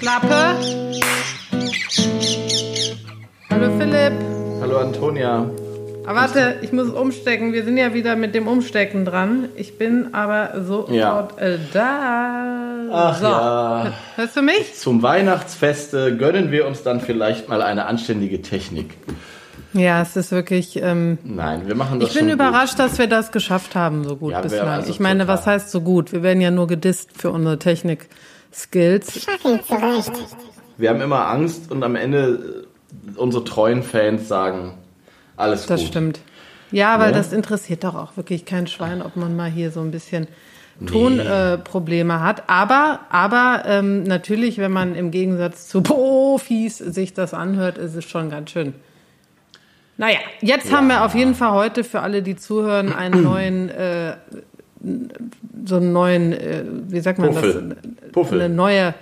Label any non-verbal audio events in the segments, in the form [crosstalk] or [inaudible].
Klappe. Hallo Philipp. Hallo Antonia. Ah, warte, ich muss umstecken. Wir sind ja wieder mit dem Umstecken dran. Ich bin aber sofort Ja. äh, da. Ach so. ja. Hörst du mich? Zum Weihnachtsfeste gönnen wir uns dann vielleicht mal eine anständige Technik. Ja, es ist wirklich. Ähm, Nein, wir machen das ich bin überrascht, dass wir das geschafft haben, so gut Ja, bislang. also ich meine, total. was heißt so gut? Wir werden ja nur gedisst für unsere Technik-Skills. Gut. Wir haben immer Angst und am Ende äh, unsere treuen Fans sagen, alles Das gut. stimmt. Ja, weil Ne? das interessiert doch auch wirklich kein Schwein, ob man mal hier so ein bisschen Tonprobleme äh, Probleme hat. Aber, aber ähm, natürlich, wenn man im Gegensatz zu Profis sich das anhört, ist es schon ganz schön. Naja, jetzt haben wir auf jeden Fall heute für alle, die zuhören, einen neuen, äh, so einen neuen, äh, wie sagt man Puffel. das? Puffel. Eine neue.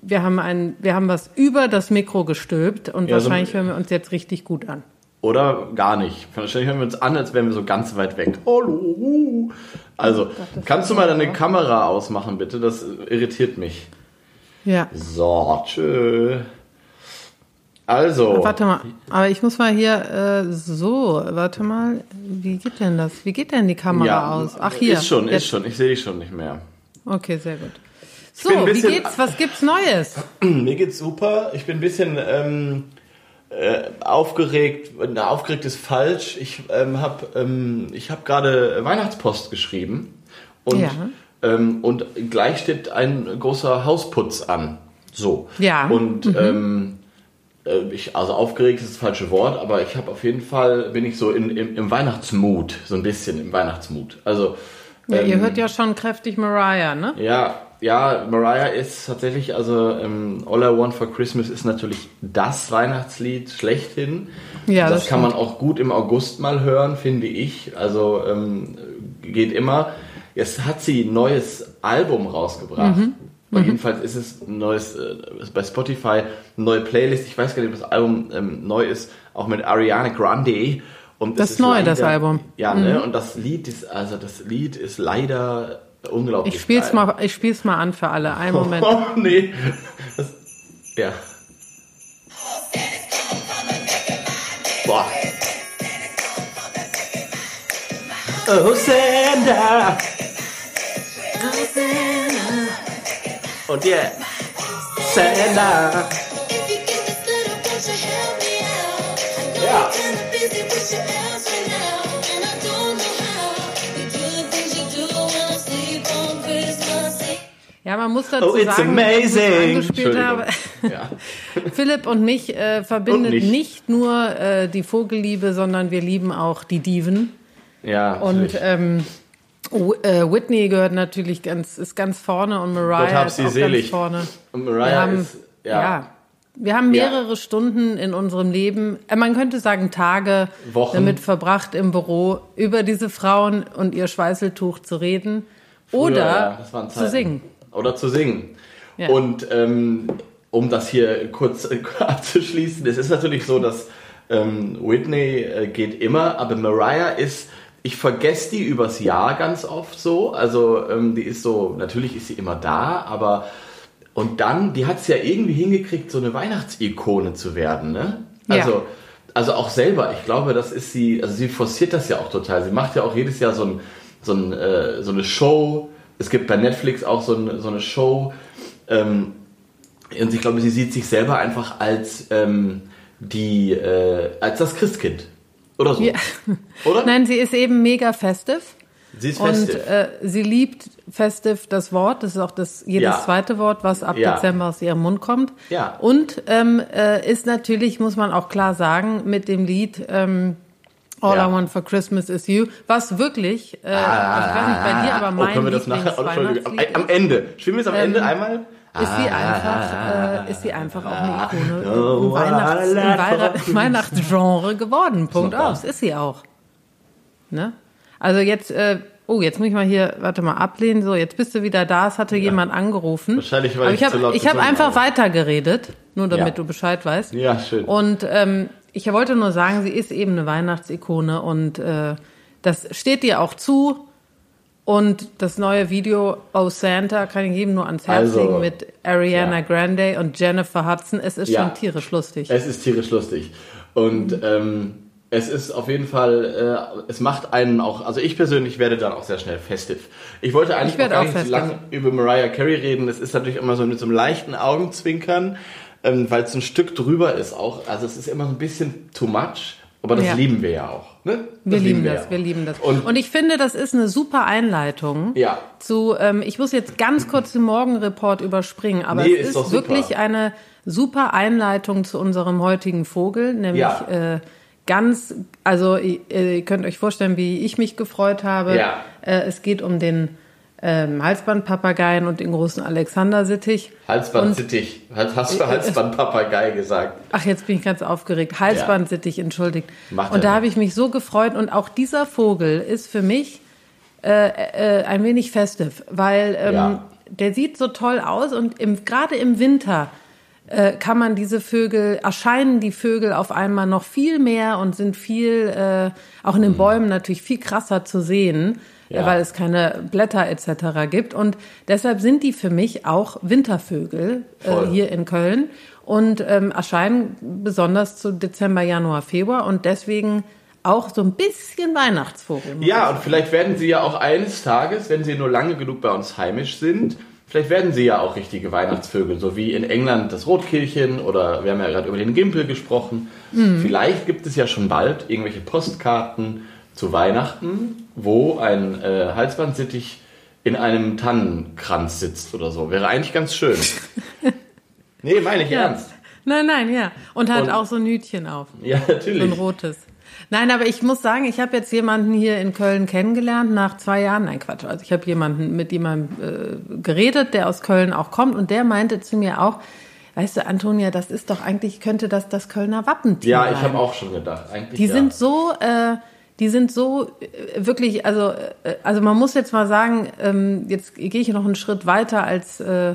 Wir haben ein, wir haben was über das Mikro gestülpt und Ja, so- wahrscheinlich hören wir uns jetzt richtig gut an. Oder gar nicht. Wahrscheinlich hören wir uns an, als wären wir so ganz weit weg. Hallo. Also, kannst du mal deine Kamera ausmachen, bitte? Das irritiert mich. Ja. So, tschö. Also, Warte mal, aber ich muss mal hier äh, so, warte mal, wie geht denn das? Wie geht denn die Kamera ja, aus? Ach hier. Ist schon, jetzt. ist schon. Ich sehe dich schon nicht mehr. Okay, sehr gut. So, wie geht's? Was gibt's Neues? [clears throat] Mir geht's super. Ich bin ein bisschen ähm, äh, aufgeregt. Na, aufgeregt ist falsch. Ich ähm, habe ähm, ich hab gerade Weihnachtspost geschrieben und, Ja. ähm, und gleich steht ein großer Hausputz an. So. Ja. Und ähm, äh, ich, also aufgeregt ist das falsche Wort, aber ich habe auf jeden Fall, bin ich so in, im, im Weihnachtsmut, so ein bisschen im Weihnachtsmut. Also Ja, ihr ähm, hört ja schon kräftig Mariah, ne? ja, ja, Mariah ist tatsächlich, also ähm, All I Want for Christmas ist natürlich das Weihnachtslied schlechthin. Ja, das, das kann man auch gut im August mal hören, finde ich. Also ähm, geht immer. Jetzt hat sie ein neues Album rausgebracht. Mhm. Und jedenfalls ist es ein neues, äh, bei Spotify, eine neue Playlist. Ich weiß gar nicht, ob das Album ähm, neu ist, auch mit Ariana Grande. Und Das ist neu, das leider- Album. Mhm. Ja, ne? Und das Lied ist, also das Lied ist leider unglaublich. Ich spiel's geil. mal, ich spiel's mal an für alle. Einen Moment. [laughs] Oh, nee. Das, ja. Boah. Oh, Santa. Und yeah. Santa. Ja. Ja, man muss dazu Oh, it's sagen, amazing. angespielt habe, Ja. [laughs] Philipp und mich äh, verbindet Und mich. nicht nur äh, die Vogelliebe, sondern wir lieben auch die Diven. Ja. Und ähm, W- äh, Whitney gehört natürlich ganz, ist ganz vorne und Gott Mariah ist auch selig. ganz vorne. Und Wir Mariah haben, ist, ja. ja. wir haben Ja. mehrere Stunden in unserem Leben, äh, man könnte sagen Tage, Wochen. damit verbracht im Büro über diese Frauen und ihr Schweißeltuch zu reden oder ja, zu singen. Oder zu singen. Ja. Und ähm, um das hier kurz äh, [laughs] abzuschließen, es ist natürlich so, dass ähm, Whitney äh, geht immer, aber Mariah ist, ich vergesse die übers Jahr ganz oft so. Also ähm, die ist so, natürlich ist sie immer da, aber und dann, die hat es ja irgendwie hingekriegt, so eine Weihnachtsikone zu werden, ne? Ja. Also, also auch selber, ich glaube, das ist sie, also sie forciert das ja auch total. Sie macht ja auch jedes Jahr so, ein, so, ein, äh, so eine Show. Es gibt bei Netflix auch so, ein, so eine Show. Ähm, und ich glaube, sie sieht sich selber einfach als ähm, die, äh, als das Christkind. Oder so. Ja. Oder? Nein, sie ist eben mega festive. sie ist Und festiv. äh, sie liebt festive das Wort. Das ist auch das jedes Ja. zweite Wort, was ab Ja. Dezember aus ihrem Mund kommt. Ja. Und ähm, äh, ist natürlich, muss man auch klar sagen, mit dem Lied ähm, All Ja. I Want for Christmas is You, was wirklich, äh, ich weiß nicht bei dir, aber mein oh, können wir das nachher? Oh, Entschuldigung, am, am Ende. Spielen wir es am Ähm, Ende einmal? Ist sie einfach, äh, ist sie einfach auch eine Ikone Oh, im, Weihnachts, im Weihnachts Weihnachtsgenre geworden. Punkt Super. aus. Ist sie auch. Ne? Also jetzt, äh, oh, jetzt muss ich mal hier, warte mal, ablehnen. So, jetzt bist du wieder da. Es hatte jemand angerufen. Wahrscheinlich, weil ich ich zu laut habe ich hab gesungen einfach habe. weitergeredet, nur damit Ja. du Bescheid weißt. Ja, schön. Und ähm, ich wollte nur sagen, sie ist eben eine Weihnachtsikone und äh, das steht ihr auch zu. Und das neue Video Oh Santa kann ich jedem nur ans Herz Also, legen mit Ariana ja. Grande und Jennifer Hudson. Es ist Ja. schon tierisch lustig. Es ist tierisch lustig. Und ähm, es ist auf jeden Fall, äh, es macht einen auch, also ich persönlich werde dann auch sehr schnell festiv. Ich wollte eigentlich Ich auch gar auch nicht lange über Mariah Carey reden. Es ist natürlich immer so mit so einem leichten Augenzwinkern, ähm, weil es ein Stück drüber ist auch. Also es ist immer so ein bisschen too much. Aber das Ja. lieben wir ja auch. Ne? Wir lieben wir das, ja wir lieben das. Und, Und ich finde, das ist eine super Einleitung Ja. zu, ähm, ich muss jetzt ganz kurz den Morgenreport überspringen, aber Nee, es ist ist wirklich eine super Einleitung zu unserem heutigen Vogel, nämlich Ja. äh, ganz, also ihr, ihr könnt euch vorstellen, wie ich mich gefreut habe. Ja. Äh, es geht um den ähm, Halsbandpapageien und den großen Alexander-Sittich. Halsbandsittich. Hast hast du Halsbandpapagei gesagt? Ach, jetzt bin ich ganz aufgeregt. Halsbandsittig, entschuldigt. Macht und da habe ich mich so gefreut. Und auch dieser Vogel ist für mich äh, äh, ein wenig festiv, weil ähm, Ja. der sieht so toll aus und im, gerade im Winter äh, kann man diese Vögel, erscheinen die Vögel auf einmal noch viel mehr und sind viel, äh, auch in den Bäumen natürlich viel krasser zu sehen, Mhm. Ja. weil es keine Blätter etc. gibt. Und deshalb sind die für mich auch Wintervögel äh, hier in Köln und ähm, erscheinen besonders zu Dezember, Januar, Februar und deswegen auch so ein bisschen Weihnachtsvogel. Ja, und vielleicht werden sie ja auch eines Tages, wenn sie nur lange genug bei uns heimisch sind, vielleicht werden sie ja auch richtige Weihnachtsvögel, so wie in England das Rotkehlchen oder wir haben ja gerade über den Gimpel gesprochen. Mhm. Vielleicht gibt es ja schon bald irgendwelche Postkarten zu Weihnachten, wo ein äh, Halsbandsittich in einem Tannenkranz sitzt oder so. Wäre eigentlich ganz schön. [laughs] nee, meine ich Ja. ernst. Nein, nein, ja. Und hat Und- auch so ein Hütchen auf. Ja, So ein natürlich. rotes. Nein, aber ich muss sagen, ich habe jetzt jemanden hier in Köln kennengelernt nach zwei Jahren. Nein, Quatsch. Also ich habe jemanden mit jemandem äh, geredet, der aus Köln auch kommt und der meinte zu mir auch, weißt du, Antonia, das ist doch eigentlich, könnte das das Kölner Wappentier Ja, ich habe auch schon gedacht. Eigentlich Die ja. sind so, äh, die sind so äh, wirklich, also, äh, also man muss jetzt mal sagen, ähm, jetzt gehe ich noch einen Schritt weiter als äh,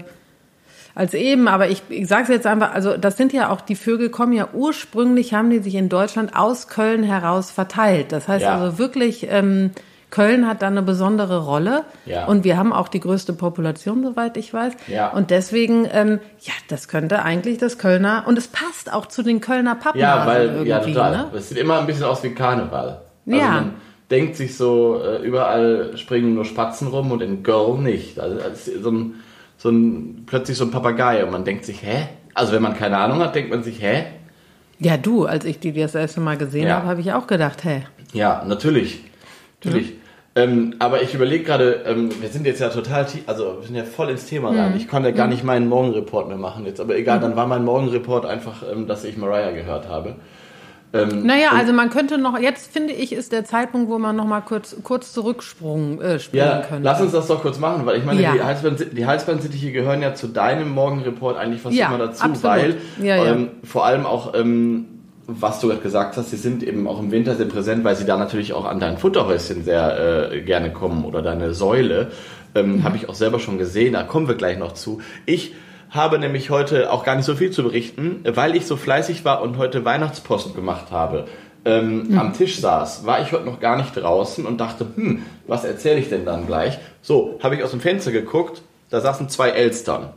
als eben, aber ich, ich sage es jetzt einfach, also das sind ja auch, die Vögel kommen ja ursprünglich, haben die sich in Deutschland aus Köln heraus verteilt. Das heißt Ja. also wirklich, ähm, Köln hat da eine besondere Rolle Ja. und wir haben auch die größte Population, soweit ich weiß. Ja. Und deswegen, ähm, ja, das könnte eigentlich das Kölner, und es passt auch zu den Kölner Pappen Ja, weil, irgendwie, ja, total. ne? Es sieht immer ein bisschen aus wie Karneval. Also Ja. man denkt sich so, äh, überall springen nur Spatzen rum und in Girl nicht. Also ist so ein, so ein, plötzlich so ein Papagei und man denkt sich, hä? Also wenn man keine Ahnung hat, denkt man sich, hä? Ja, du, als ich die das erste Mal gesehen Ja. habe, habe ich auch gedacht, hä? Ja, natürlich. Natürlich. Ähm, aber ich überlege gerade, ähm, wir sind jetzt ja total, also wir sind ja voll ins Thema Mhm. rein. Ich konnte ja gar nicht meinen Morgenreport mehr machen jetzt. Aber egal, dann war mein Morgenreport einfach, ähm, dass ich Mariah gehört habe. Ähm, Naja, also man könnte noch, jetzt finde ich, ist der Zeitpunkt, wo man noch mal kurz, kurz zurücksprungen äh, Ja, könnte. lass uns das doch kurz machen, weil ich meine, Ja. die, Halsband, die Halsbandsittiche gehören ja zu deinem Morgenreport eigentlich fast Ja, immer dazu, absolut. weil Ja, ja. Ähm, vor allem auch, ähm, was du gerade gesagt hast, sie sind eben auch im Winter sehr präsent, weil sie da natürlich auch an dein Futterhäuschen sehr äh, gerne kommen oder deine Säule. Ähm, Mhm. Habe ich auch selber schon gesehen, da kommen wir gleich noch zu. Ich habe nämlich heute auch gar nicht so viel zu berichten, weil ich so fleißig war und heute Weihnachtspost gemacht habe. Ähm, Mhm. am Tisch saß, war ich heute noch gar nicht draußen und dachte, hm, was erzähle ich denn dann gleich? So, habe ich aus dem Fenster geguckt, da saßen zwei Elstern.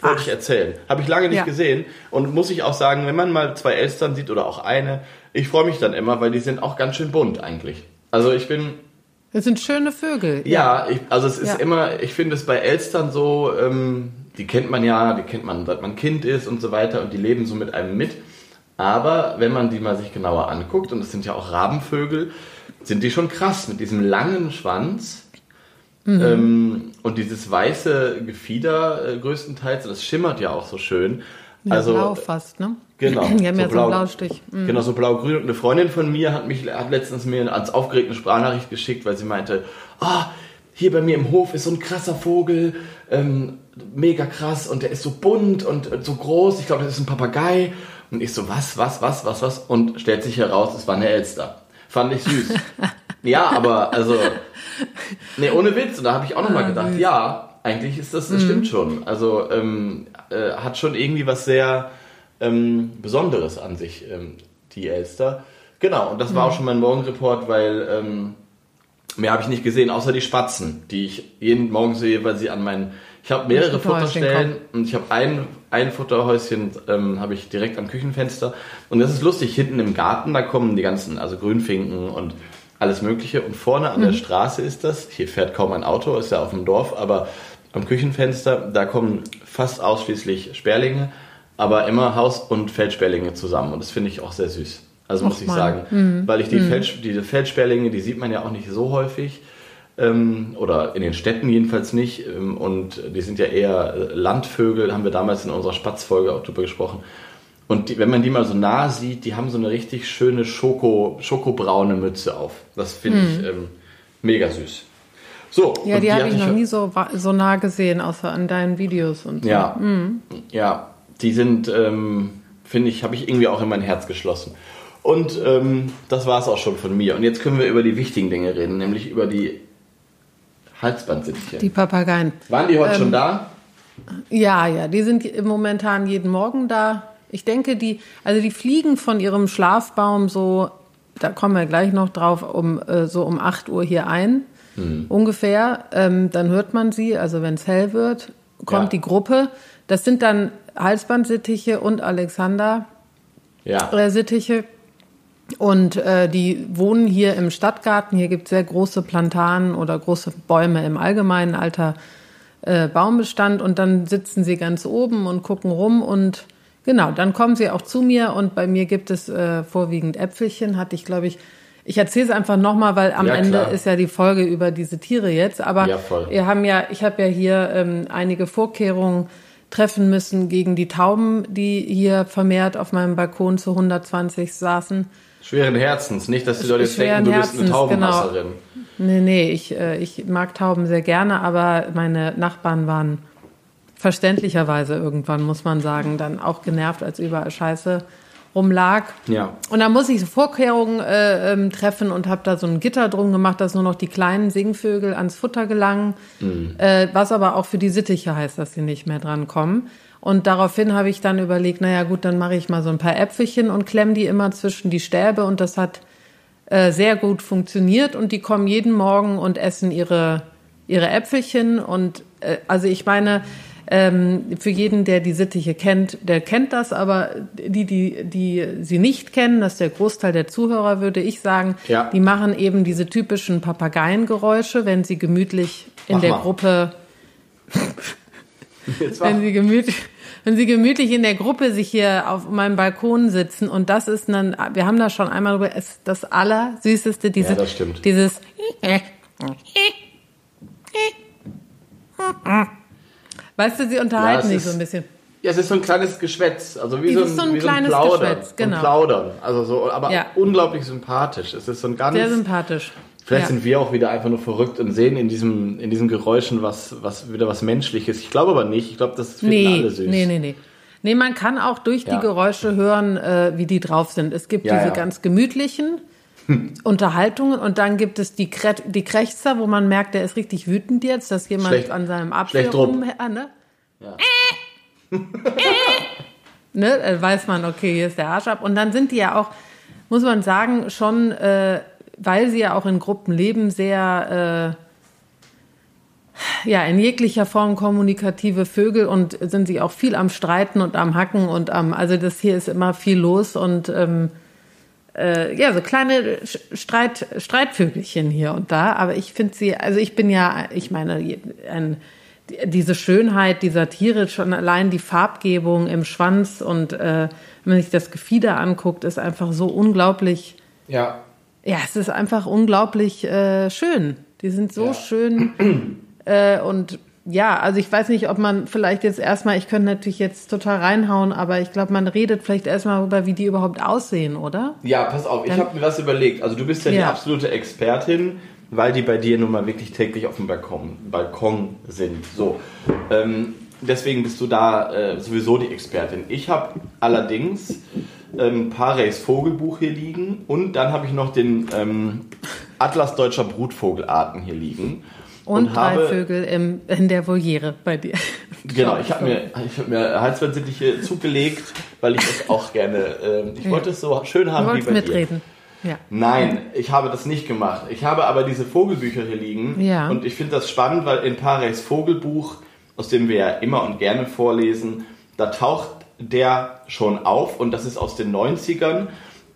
Wollte ich erzählen. Habe ich lange nicht Ja. gesehen gesehen und muss ich auch sagen, wenn man mal zwei Elstern sieht oder auch eine, ich freue mich dann immer, weil die sind auch ganz schön bunt eigentlich. Also ich bin, Das sind schöne Vögel. ja, ich, also es ist Ja. immer, ich finde es bei Elstern so, ähm, die kennt man ja, die kennt man, seit man Kind ist und so weiter und die leben so mit einem mit. Aber wenn man die mal sich genauer anguckt, und es sind ja auch Rabenvögel, sind die schon krass mit diesem langen Schwanz. Mhm. Ähm, und dieses weiße Gefieder äh, größtenteils, das schimmert ja auch so schön. Ja, also blau fast, ne? Genau. Die haben ja so einen Blaustich. Mhm. Genau, so blau-grün. Und eine Freundin von mir hat mich hat letztens mir eine als aufgeregte Sprachnachricht geschickt, weil sie meinte, ah, hier bei mir im Hof ist so ein krasser Vogel, ähm, mega krass und der ist so bunt und äh, so groß. Ich glaube, das ist ein Papagei. Und ich so, was, was, was, was, was? Und stellt sich heraus, es war eine Elster. Fand ich süß. [laughs] ja, aber also, nee, ohne Witz. Und da habe ich auch nochmal Ah, gedacht, ja, eigentlich ist das, Mhm. das stimmt schon. Also ähm, äh, hat schon irgendwie was sehr ähm, Besonderes an sich, ähm, die Elster. Genau, und das war Mhm. auch schon mein Morgenreport, weil ähm, Mehr habe ich nicht gesehen, außer die Spatzen, die ich jeden Morgen sehe, weil sie an meinen. Ich habe mehrere Futterstellen und ich habe ein, ein Futterhäuschen ähm, habe ich direkt am Küchenfenster. Und das ist lustig, hinten im Garten, da kommen die ganzen, also Grünfinken und alles Mögliche. Und vorne an mhm. der Straße ist das. Hier fährt kaum ein Auto, ist ja auf dem Dorf, aber am Küchenfenster, da kommen fast ausschließlich Sperlinge, aber immer Haus- und Feldsperlinge zusammen. Und das finde ich auch sehr süß. Also muss ich sagen. Mhm. Weil ich die mhm. Feld, diese Feldsperlinge, die sieht man ja auch nicht so häufig. Ähm, oder in den Städten jedenfalls nicht. Ähm, und die sind ja eher Landvögel, haben wir damals in unserer Spatzfolge auch drüber gesprochen. Und die, wenn man die mal so nah sieht, die haben so eine richtig schöne Schoko, schokobraune Mütze auf. Das finde ich mhm. ähm, mega süß. So, ja, die, die habe ich noch nie so, so nah gesehen, außer an deinen Videos und so. Ja, mhm. ja die sind, ähm, finde ich, habe ich irgendwie auch in mein Herz geschlossen. Und ähm, das war es auch schon von mir. Und jetzt können wir über die wichtigen Dinge reden, nämlich über die Halsbandsittchen. Die Papageien. Waren die heute ähm, schon da? Ja, ja, die sind momentan jeden Morgen da. Ich denke, die, also die fliegen von ihrem Schlafbaum so, da kommen wir gleich noch drauf, um äh, so um 8 Uhr hier ein. Hm. Ungefähr. Ähm, dann hört man sie, also wenn es hell wird, kommt ja. die Gruppe. Das sind dann Halsbandsittiche und Alexander ja. äh, Sittiche. Und äh, die wohnen hier im Stadtgarten. Hier gibt es sehr große Plantanen oder große Bäume im allgemeinen alter äh, Baumbestand. Und dann sitzen sie ganz oben und gucken rum. Und genau, dann kommen sie auch zu mir. Und bei mir gibt es äh, vorwiegend Äpfelchen. Hatte ich, glaube ich, ich erzähle es einfach nochmal, weil am ja, Ende ist ja die Folge über diese Tiere jetzt. Aber ja, wir haben ja, ich habe ja hier ähm, einige Vorkehrungen treffen müssen gegen die Tauben, die hier vermehrt auf meinem Balkon zu 120 saßen. Schweren Herzens, nicht, dass die Leute jetzt denken, du bist eine genau. Taubenmasserin. Genau. Nee, nee, ich, äh, ich mag Tauben sehr gerne, aber meine Nachbarn waren verständlicherweise irgendwann, muss man sagen, dann auch genervt, als überall Scheiße rumlag. Ja. Und da muss ich so Vorkehrungen äh, ähm, treffen und habe da so ein Gitter drum gemacht, dass nur noch die kleinen Singvögel ans Futter gelangen. Mhm. Äh, was aber auch für die Sittiche heißt, dass sie nicht mehr dran kommen. Und daraufhin habe ich dann überlegt, naja gut, dann mache ich mal so ein paar Äpfelchen und klemme die immer zwischen die Stäbe und das hat äh, sehr gut funktioniert und die kommen jeden Morgen und essen ihre, ihre Äpfelchen und äh, also ich meine, ähm, für jeden, der die Sittiche kennt, der kennt das, aber die, die, die sie nicht kennen, das ist der Großteil der Zuhörer, würde ich sagen, ja. die machen eben diese typischen Papageiengeräusche, wenn sie gemütlich in Mach der mal. Gruppe [laughs] wenn sie gemütlich, wenn sie gemütlich in der Gruppe sich hier auf meinem Balkon sitzen und das ist dann, wir haben da schon einmal drüber, ist das allersüßeste, dieses, ja, dieses, [laughs] [laughs] weißt du, sie unterhalten ja, sich so ein bisschen. Ja, es ist so ein kleines Geschwätz, also wie, so ein, so ein, wie kleines so ein Plaudern, Geschwätz, genau. So Plaudern, also so, aber ja. unglaublich sympathisch. Es ist so ein ganz sehr sympathisch. Vielleicht ja. sind wir auch wieder einfach nur verrückt und sehen in diesem, in diesen Geräuschen was, was wieder was Menschliches. Ich glaube aber nicht. Ich glaube, das finden nee, alle süß. Nee, nee, nee. Nee, man kann auch durch die Geräusche hören, äh, wie die drauf sind. Es gibt diese ganz gemütlichen Unterhaltungen und dann gibt es die, Kre die Krächzer, wo man merkt, der ist richtig wütend jetzt, dass jemand schlecht, an seinem Apfel rum... Äh, ne? Ja. [laughs] ne? Dann weiß man, okay, hier ist der Arsch ab. Und dann sind die ja auch, muss man sagen, schon... Äh, weil sie ja auch in Gruppen leben, sehr äh, ja in jeglicher Form kommunikative Vögel und sind sie auch viel am Streiten und am Hacken und am also das hier ist immer viel los und ähm, äh, ja so kleine Streit Streitvögelchen hier und da. Aber ich finde sie also ich bin ja ich meine ein diese Schönheit dieser Tiere, schon allein die Farbgebung im Schwanz und äh, wenn man sich das Gefieder anguckt, ist einfach so unglaublich ja. Ja, es ist einfach unglaublich äh, schön. Die sind so ja. schön [clears throat] äh, und ja, also ich weiß nicht, ob man vielleicht jetzt erstmal, ich könnte natürlich jetzt total reinhauen, aber ich glaube, man redet vielleicht erstmal darüber, wie die überhaupt aussehen, oder? Ja, pass auf, ich habe mir was überlegt. Also du bist ja, ja, die absolute Expertin, weil die bei dir nun mal wirklich täglich auf dem Balkon, Balkon sind. So. Ähm, deswegen bist du da äh, sowieso die Expertin. Ich habe allerdings ähm, Pareys Vogelbuch hier liegen und dann habe ich noch den ähm, Atlas deutscher Brutvogelarten hier liegen. Und, und drei habe, Vögel im, in der Voliere bei dir. [laughs] Genau, ich habe mir, ich hab mir Halsbandsittiche zugelegt, weil ich das auch gerne, äh, ich ja. wollte es so schön haben wie bei mitreden. Ja. Nein, ich habe das nicht gemacht. Ich habe aber diese Vogelbücher hier liegen. Ja. Und ich finde das spannend, weil in Pares Vogelbuch, aus dem wir ja immer und gerne vorlesen, da taucht der schon auf und das ist aus den 90ern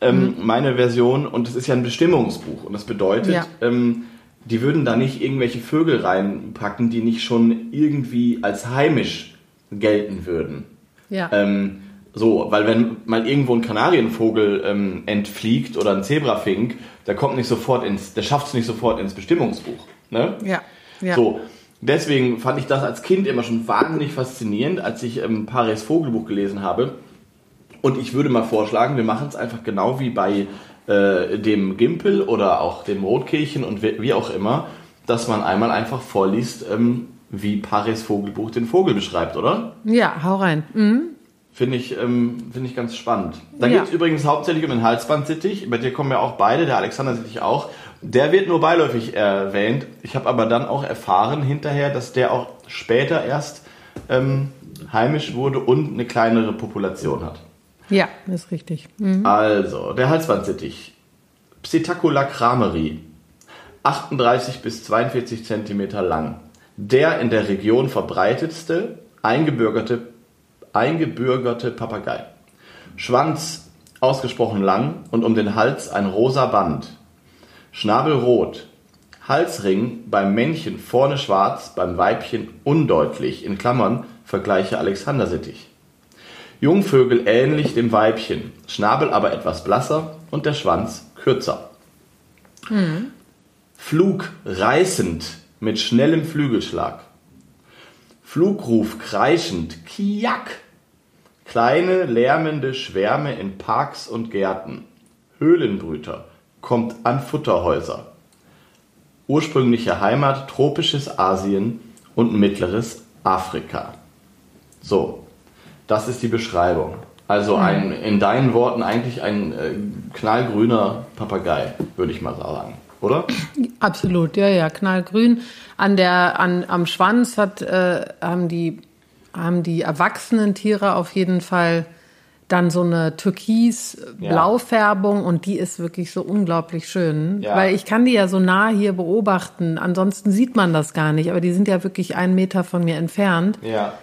ähm, Mhm. meine Version und es ist ja ein Bestimmungsbuch und das bedeutet, Ja. ähm, die würden da nicht irgendwelche Vögel reinpacken, die nicht schon irgendwie als heimisch gelten würden. Ja. Ähm, so, weil wenn mal irgendwo ein Kanarienvogel ähm, entfliegt oder ein Zebrafink, der kommt nicht sofort ins, der schafft es nicht sofort ins Bestimmungsbuch. Ne? ja. Ja. So, deswegen fand ich das als Kind immer schon wahnsinnig faszinierend, als ich ähm, Paris Vogelbuch gelesen habe. Und ich würde mal vorschlagen, wir machen es einfach genau wie bei äh, dem Gimpel oder auch dem Rotkehlchen und wie, wie auch immer, dass man einmal einfach vorliest, ähm, wie Paris Vogelbuch den Vogel beschreibt, oder? ja, hau rein. Mhm. Finde ich, ähm, finde ich ganz spannend. Da Ja. geht es übrigens hauptsächlich um den Halsbandsittich. Bei dir kommen ja auch beide, der Alexander-Sittich auch. Der wird nur beiläufig erwähnt. Ich habe aber dann auch erfahren hinterher, dass der auch später erst ähm, heimisch wurde und eine kleinere Population hat. Ja, ist richtig. Mhm. Also, der Halsbandsittich. Psittacula crameri. 38 bis 42 Zentimeter lang. Der in der Region verbreitetste eingebürgerte, eingebürgerte Papagei. Schwanz ausgesprochen lang und um den Hals ein rosa Band. Schnabel rot. Halsring beim Männchen vorne schwarz, beim Weibchen undeutlich, in Klammern, Vergleiche Alexandersittich. Jungvögel ähnlich dem Weibchen, Schnabel aber etwas blasser und der Schwanz kürzer. Flug reißend mit schnellem Flügelschlag. Flugruf kreischend, Kiak. Kleine lärmende Schwärme in Parks und Gärten. Höhlenbrüter kommt an Futterhäuser. Ursprüngliche Heimat tropisches Asien und mittleres Afrika. So, das ist die Beschreibung. Also ein, in deinen Worten eigentlich ein äh, knallgrüner Papagei, würde ich mal sagen, oder? Absolut, ja, ja, knallgrün. An der, an, am Schwanz hat, äh, haben die, haben die erwachsenen Tiere auf jeden Fall dann so eine türkis-Blaufärbung und die ist wirklich so unglaublich schön. Ja. Weil ich kann die ja so nah hier beobachten. Ansonsten sieht man das gar nicht, aber die sind ja wirklich einen Meter von mir entfernt. Ja.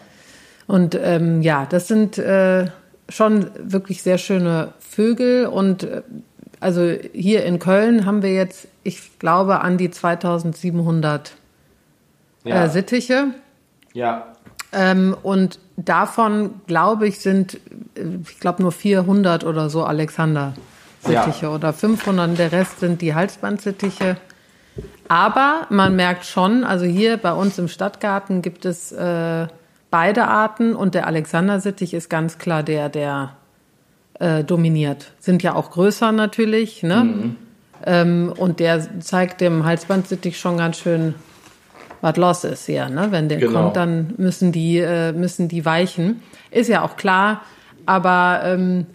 Und ähm, ja, das sind äh, schon wirklich sehr schöne Vögel. Und äh, also hier in Köln haben wir jetzt, ich glaube, an die 2700 Ja. äh, Sittiche. ja. Ähm, und davon, glaube ich, sind, äh, ich glaube, nur 400 oder so Alexander-Sittiche Ja. oder 500. Der Rest sind die Halsbandsittiche. Aber man merkt schon, also hier bei uns im Stadtgarten gibt es äh, beide Arten und der Alexander-Sittich ist ganz klar der, der äh, dominiert. Sind ja auch größer natürlich, ne? Mhm. Ähm, und der zeigt dem Halsbandsittich schon ganz schön, was los ist hier, ne? Wenn der Genau. kommt, dann müssen die, äh, müssen die weichen. Ist ja auch klar, aber ähm,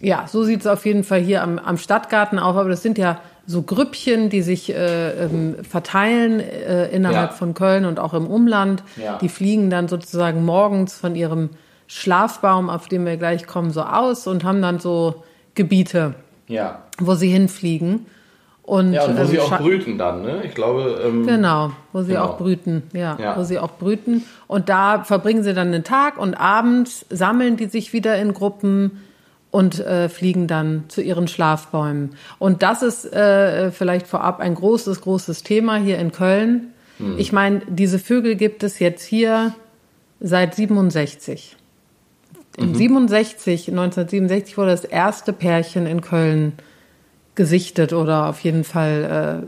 ja, so sieht es auf jeden Fall hier am, am Stadtgarten auf. Aber das sind ja so Grüppchen, die sich äh, ähm, verteilen äh, innerhalb Ja. von Köln und auch im Umland. Ja. Die fliegen dann sozusagen morgens von ihrem Schlafbaum, auf den wir gleich kommen, so aus und haben dann so Gebiete, Ja. wo sie hinfliegen. Und, Ja, und wo ähm, sie auch brüten dann, ne? Ich glaube, ähm, Genau, wo sie Genau. auch brüten, ja, Ja. wo sie auch brüten. Und da verbringen sie dann den Tag und abends sammeln die sich wieder in Gruppen und äh, fliegen dann zu ihren Schlafbäumen. Und das ist äh, vielleicht vorab ein großes, großes Thema hier in Köln. Hm. Ich meine, diese Vögel gibt es jetzt hier seit 67. Mhm. Im 67, 1967 wurde das erste Pärchen in Köln gesichtet oder auf jeden Fall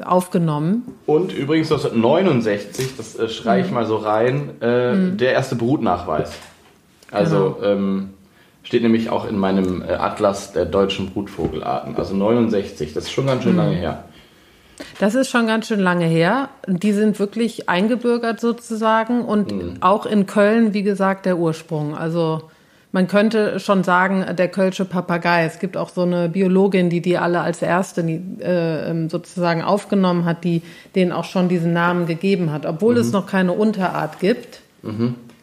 äh, aufgenommen. Und übrigens 1969, das äh, schreie Mhm. ich mal so rein, äh, der erste Brutnachweis. Also Genau. ähm, steht nämlich auch in meinem äh, Atlas der deutschen Brutvogelarten. Also 69, das ist schon ganz schön Mhm. lange her. Das ist schon ganz schön lange her. Die sind wirklich eingebürgert sozusagen und Mhm. auch in Köln, wie gesagt, der Ursprung. Also man könnte schon sagen, der Kölsche Papagei. Es gibt auch so eine Biologin, die die alle als erste äh, ähm, sozusagen aufgenommen hat, die denen auch schon diesen Namen gegeben hat. Obwohl Mhm. es noch keine Unterart gibt,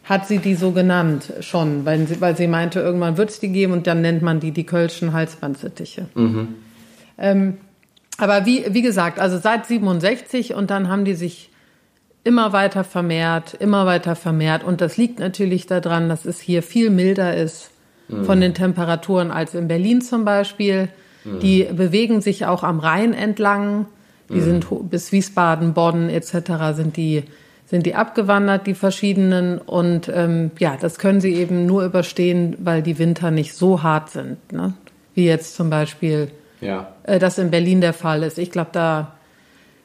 hat sie die so genannt schon, weil sie, weil sie meinte, irgendwann wird es die geben und dann nennt man die die Kölschen Halsbandsittiche. Ähm, aber wie, wie gesagt, also seit 67 und dann haben die sich immer weiter vermehrt, immer weiter vermehrt. Und das liegt natürlich daran, dass es hier viel milder ist mhm. von den Temperaturen als in Berlin zum Beispiel. Mhm. Die bewegen sich auch am Rhein entlang. Die mhm. sind bis Wiesbaden, Bonn etc. sind die sind die abgewandert, die verschiedenen. Und ähm, ja, das können sie eben nur überstehen, weil die Winter nicht so hart sind, ne? wie jetzt zum Beispiel ja. äh, das in Berlin der Fall ist. Ich glaube, da,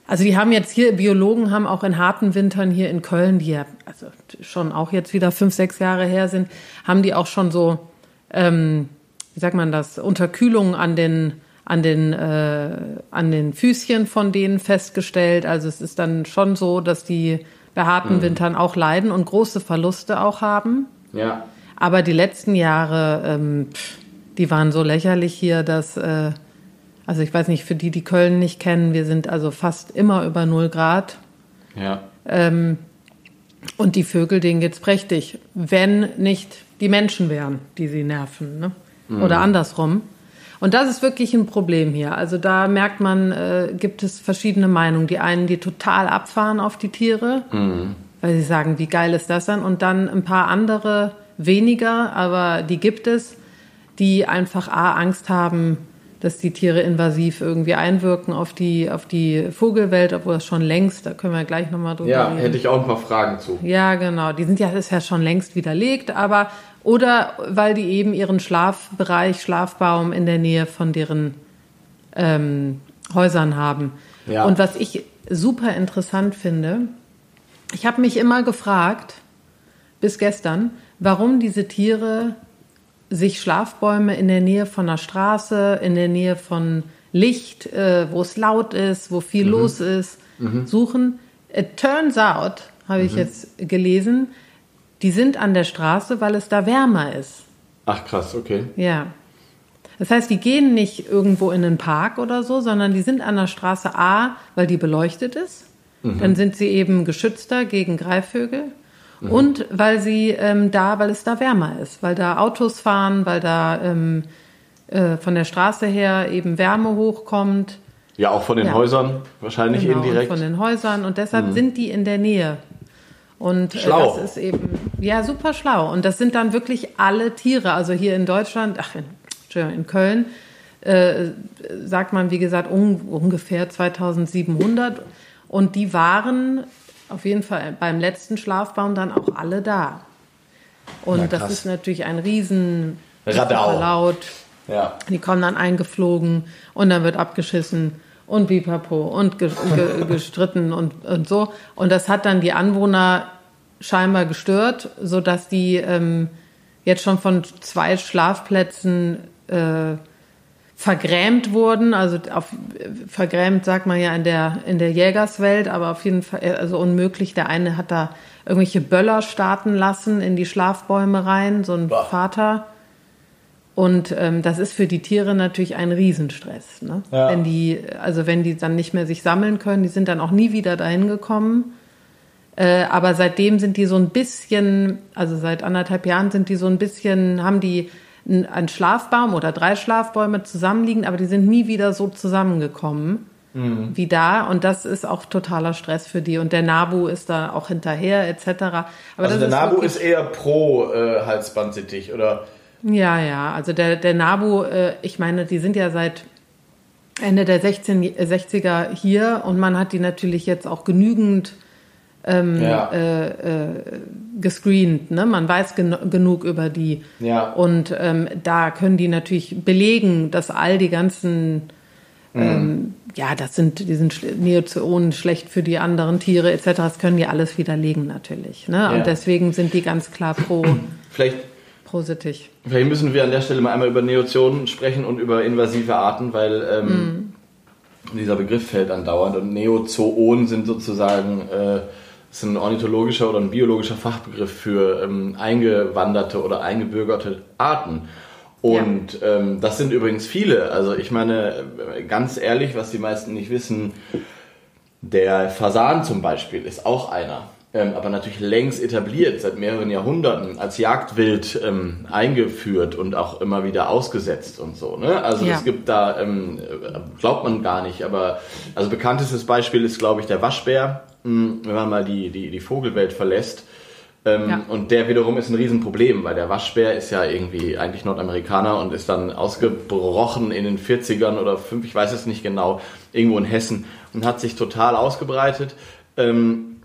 also die haben jetzt hier, Biologen haben auch in harten Wintern hier in Köln, die ja also schon auch jetzt wieder fünf, sechs Jahre her sind, haben die auch schon so, ähm, wie sagt man das, Unterkühlung an den an den, äh, an den Füßchen von denen festgestellt. Also es ist dann schon so, dass die bei harten mhm. Wintern auch leiden und große Verluste auch haben. Ja. Aber die letzten Jahre, ähm, die waren so lächerlich hier, dass, äh, also ich weiß nicht, für die, die Köln nicht kennen, wir sind also fast immer über 0 Grad. Ja. Ähm, und die Vögel, denen geht's prächtig, wenn nicht die Menschen wären, die sie nerven, ne? Mhm. Oder andersrum. Und das ist wirklich ein Problem hier. Also da merkt man, äh, gibt es verschiedene Meinungen. Die einen, die total abfahren auf die Tiere, mhm. weil sie sagen, wie geil ist das dann? Und dann ein paar andere weniger, aber die gibt es, die einfach A, Angst haben, dass die Tiere invasiv irgendwie einwirken auf die, auf die Vogelwelt, obwohl das schon längst, da können wir gleich nochmal drüber ja, reden. Ja, hätte ich auch ein paar Fragen zu. Ja, genau. Die sind ja, das ist ja schon längst widerlegt, aber oder weil die eben ihren Schlafbereich, Schlafbaum in der Nähe von deren ähm, Häusern haben. Ja. Und was ich super interessant finde, ich habe mich immer gefragt, bis gestern, warum diese Tiere sich Schlafbäume in der Nähe von der Straße, in der Nähe von Licht, äh, wo es laut ist, wo viel mhm. los ist, mhm. suchen. It turns out, habe mhm. ich jetzt gelesen, die sind an der Straße, weil es da wärmer ist. Ach krass, okay. Ja. Das heißt, die gehen nicht irgendwo in einen Park oder so, sondern die sind an der Straße A, weil die beleuchtet ist. Mhm. Dann sind sie eben geschützter gegen Greifvögel. Mhm. Und weil sie ähm, da, weil es da wärmer ist, weil da Autos fahren, weil da ähm, äh, von der Straße her eben Wärme hochkommt. Ja, auch von den ja. Häusern wahrscheinlich genau, indirekt. Von den Häusern und deshalb mhm. sind die in der Nähe. Und äh, schlau. das ist eben, ja, super schlau. Und das sind dann wirklich alle Tiere. Also hier in Deutschland, ach, in, in Köln, äh, sagt man, wie gesagt, un, ungefähr 2700. Und die waren auf jeden Fall beim letzten Schlafbaum dann auch alle da. Und das ist natürlich ein riesen Radau. laut. Ja. Die kommen dann eingeflogen und dann wird abgeschissen und Bipapo und ge ge gestritten und, und so. Und das hat dann die Anwohner scheinbar gestört, sodass die ähm, jetzt schon von zwei Schlafplätzen äh, vergrämt wurden. Also auf, vergrämt sagt man ja in der, in der Jägerswelt, aber auf jeden Fall also unmöglich. Der eine hat da irgendwelche Böller starten lassen in die Schlafbäume rein, so ein Boah. Vater. Und ähm, das ist für die Tiere natürlich ein Riesenstress. Ne? Ja. Wenn die, also wenn die dann nicht mehr sich sammeln können, die sind dann auch nie wieder dahin gekommen. Äh, aber seitdem sind die so ein bisschen, also seit anderthalb Jahren sind die so ein bisschen, haben die einen Schlafbaum oder drei Schlafbäume zusammenliegen, aber die sind nie wieder so zusammengekommen mhm. wie da. Und das ist auch totaler Stress für die. Und der Nabu ist da auch hinterher etc. Aber also der Nabu ist eher pro äh, Halsbandsittich, oder? Ja, ja, also der, der NABU, äh, ich meine, die sind ja seit Ende der 16, 60er hier und man hat die natürlich jetzt auch genügend ähm, ja. äh, äh, gescreent. Ne? Man weiß gen genug über die. Ja. Und ähm, da können die natürlich belegen, dass all die ganzen, mhm. ähm, ja, das sind, die sind Neozonen schlecht für die anderen Tiere etc. Das können die alles widerlegen natürlich. Ne? Ja. Und deswegen sind die ganz klar pro. Vielleicht Prosetig. Vielleicht müssen wir an der Stelle mal einmal über Neozonen sprechen und über invasive Arten, weil ähm, mm. dieser Begriff fällt andauernd. Und Neozoon sind sozusagen äh, ist ein ornithologischer oder ein biologischer Fachbegriff für ähm, eingewanderte oder eingebürgerte Arten. Und ja. ähm, das sind übrigens viele. Also ich meine, ganz ehrlich, was die meisten nicht wissen, der Fasan zum Beispiel ist auch einer. Ähm, aber natürlich längst etabliert, seit mehreren Jahrhunderten als Jagdwild ähm, eingeführt und auch immer wieder ausgesetzt und so. Ne? Also ja. es gibt da, ähm, glaubt man gar nicht, aber also bekanntestes Beispiel ist, glaube ich, der Waschbär, hm, wenn man mal die, die, die Vogelwelt verlässt. Ähm, ja. Und der wiederum ist ein Riesenproblem, weil der Waschbär ist ja irgendwie eigentlich Nordamerikaner und ist dann ausgebrochen in den 40ern oder 5, ich weiß es nicht genau, irgendwo in Hessen und hat sich total ausgebreitet. Ähm,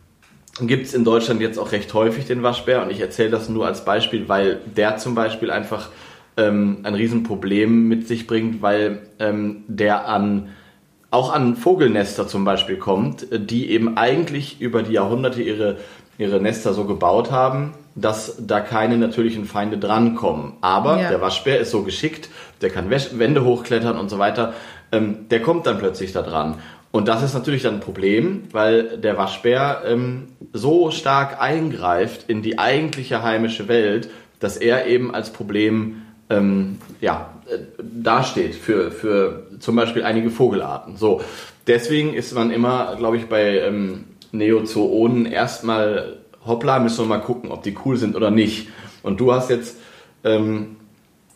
gibt es in Deutschland jetzt auch recht häufig den Waschbär und ich erzähle das nur als Beispiel, weil der zum Beispiel einfach ähm, ein Riesenproblem mit sich bringt, weil ähm, der an auch an Vogelnester zum Beispiel kommt, die eben eigentlich über die Jahrhunderte ihre, ihre Nester so gebaut haben, dass da keine natürlichen Feinde drankommen. Aber ja. der Waschbär ist so geschickt, der kann Wände hochklettern und so weiter, ähm, der kommt dann plötzlich da dran. Und das ist natürlich dann ein Problem, weil der Waschbär ähm, so stark eingreift in die eigentliche heimische Welt, dass er eben als Problem ähm, ja, äh, dasteht für, für zum Beispiel einige Vogelarten. So, deswegen ist man immer, glaube ich, bei ähm, Neozoonen erstmal, hoppla, müssen wir mal gucken, ob die cool sind oder nicht. Und du hast jetzt ähm,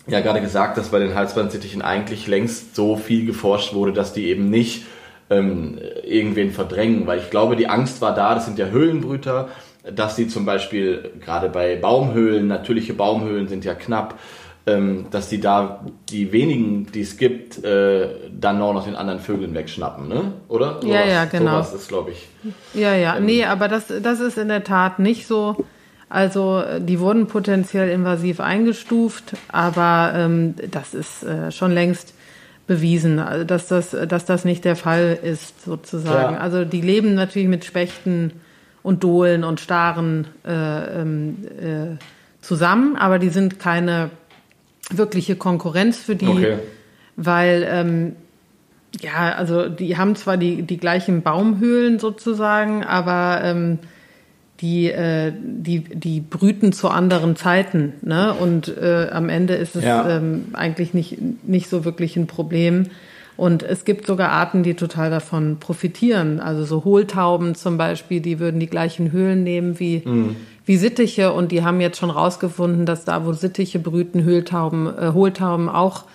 ja gerade gesagt, dass bei den Halsbandsittichen eigentlich längst so viel geforscht wurde, dass die eben nicht ähm, irgendwen verdrängen, weil ich glaube, die Angst war da, das sind ja Höhlenbrüter, dass die zum Beispiel gerade bei Baumhöhlen, natürliche Baumhöhlen sind ja knapp, ähm, dass die da die wenigen, die es gibt, äh, dann auch noch den anderen Vögeln wegschnappen, ne? Oder? So ja, was, ja, genau. Das ist, glaube ich. Ja, ja, ähm, nee, aber das, das ist in der Tat nicht so. Also die wurden potenziell invasiv eingestuft, aber ähm, das ist äh, schon längst bewiesen, also dass das, dass das nicht der Fall ist, sozusagen. Ja. Also die leben natürlich mit Spechten und Dohlen und Staren äh, ähm, äh, zusammen, aber die sind keine wirkliche Konkurrenz für die, okay. weil ähm, ja, also die haben zwar die, die gleichen Baumhöhlen sozusagen, aber ähm, die, äh, die, die brüten zu anderen Zeiten. Ne? Und äh, am Ende ist es ja. ähm, eigentlich nicht, nicht so wirklich ein Problem. Und es gibt sogar Arten, die total davon profitieren. Also so Hohltauben zum Beispiel, die würden die gleichen Höhlen nehmen wie, mhm. wie Sittiche. Und die haben jetzt schon rausgefunden, dass da, wo Sittiche brüten, Höhltauben, äh, Hohltauben auch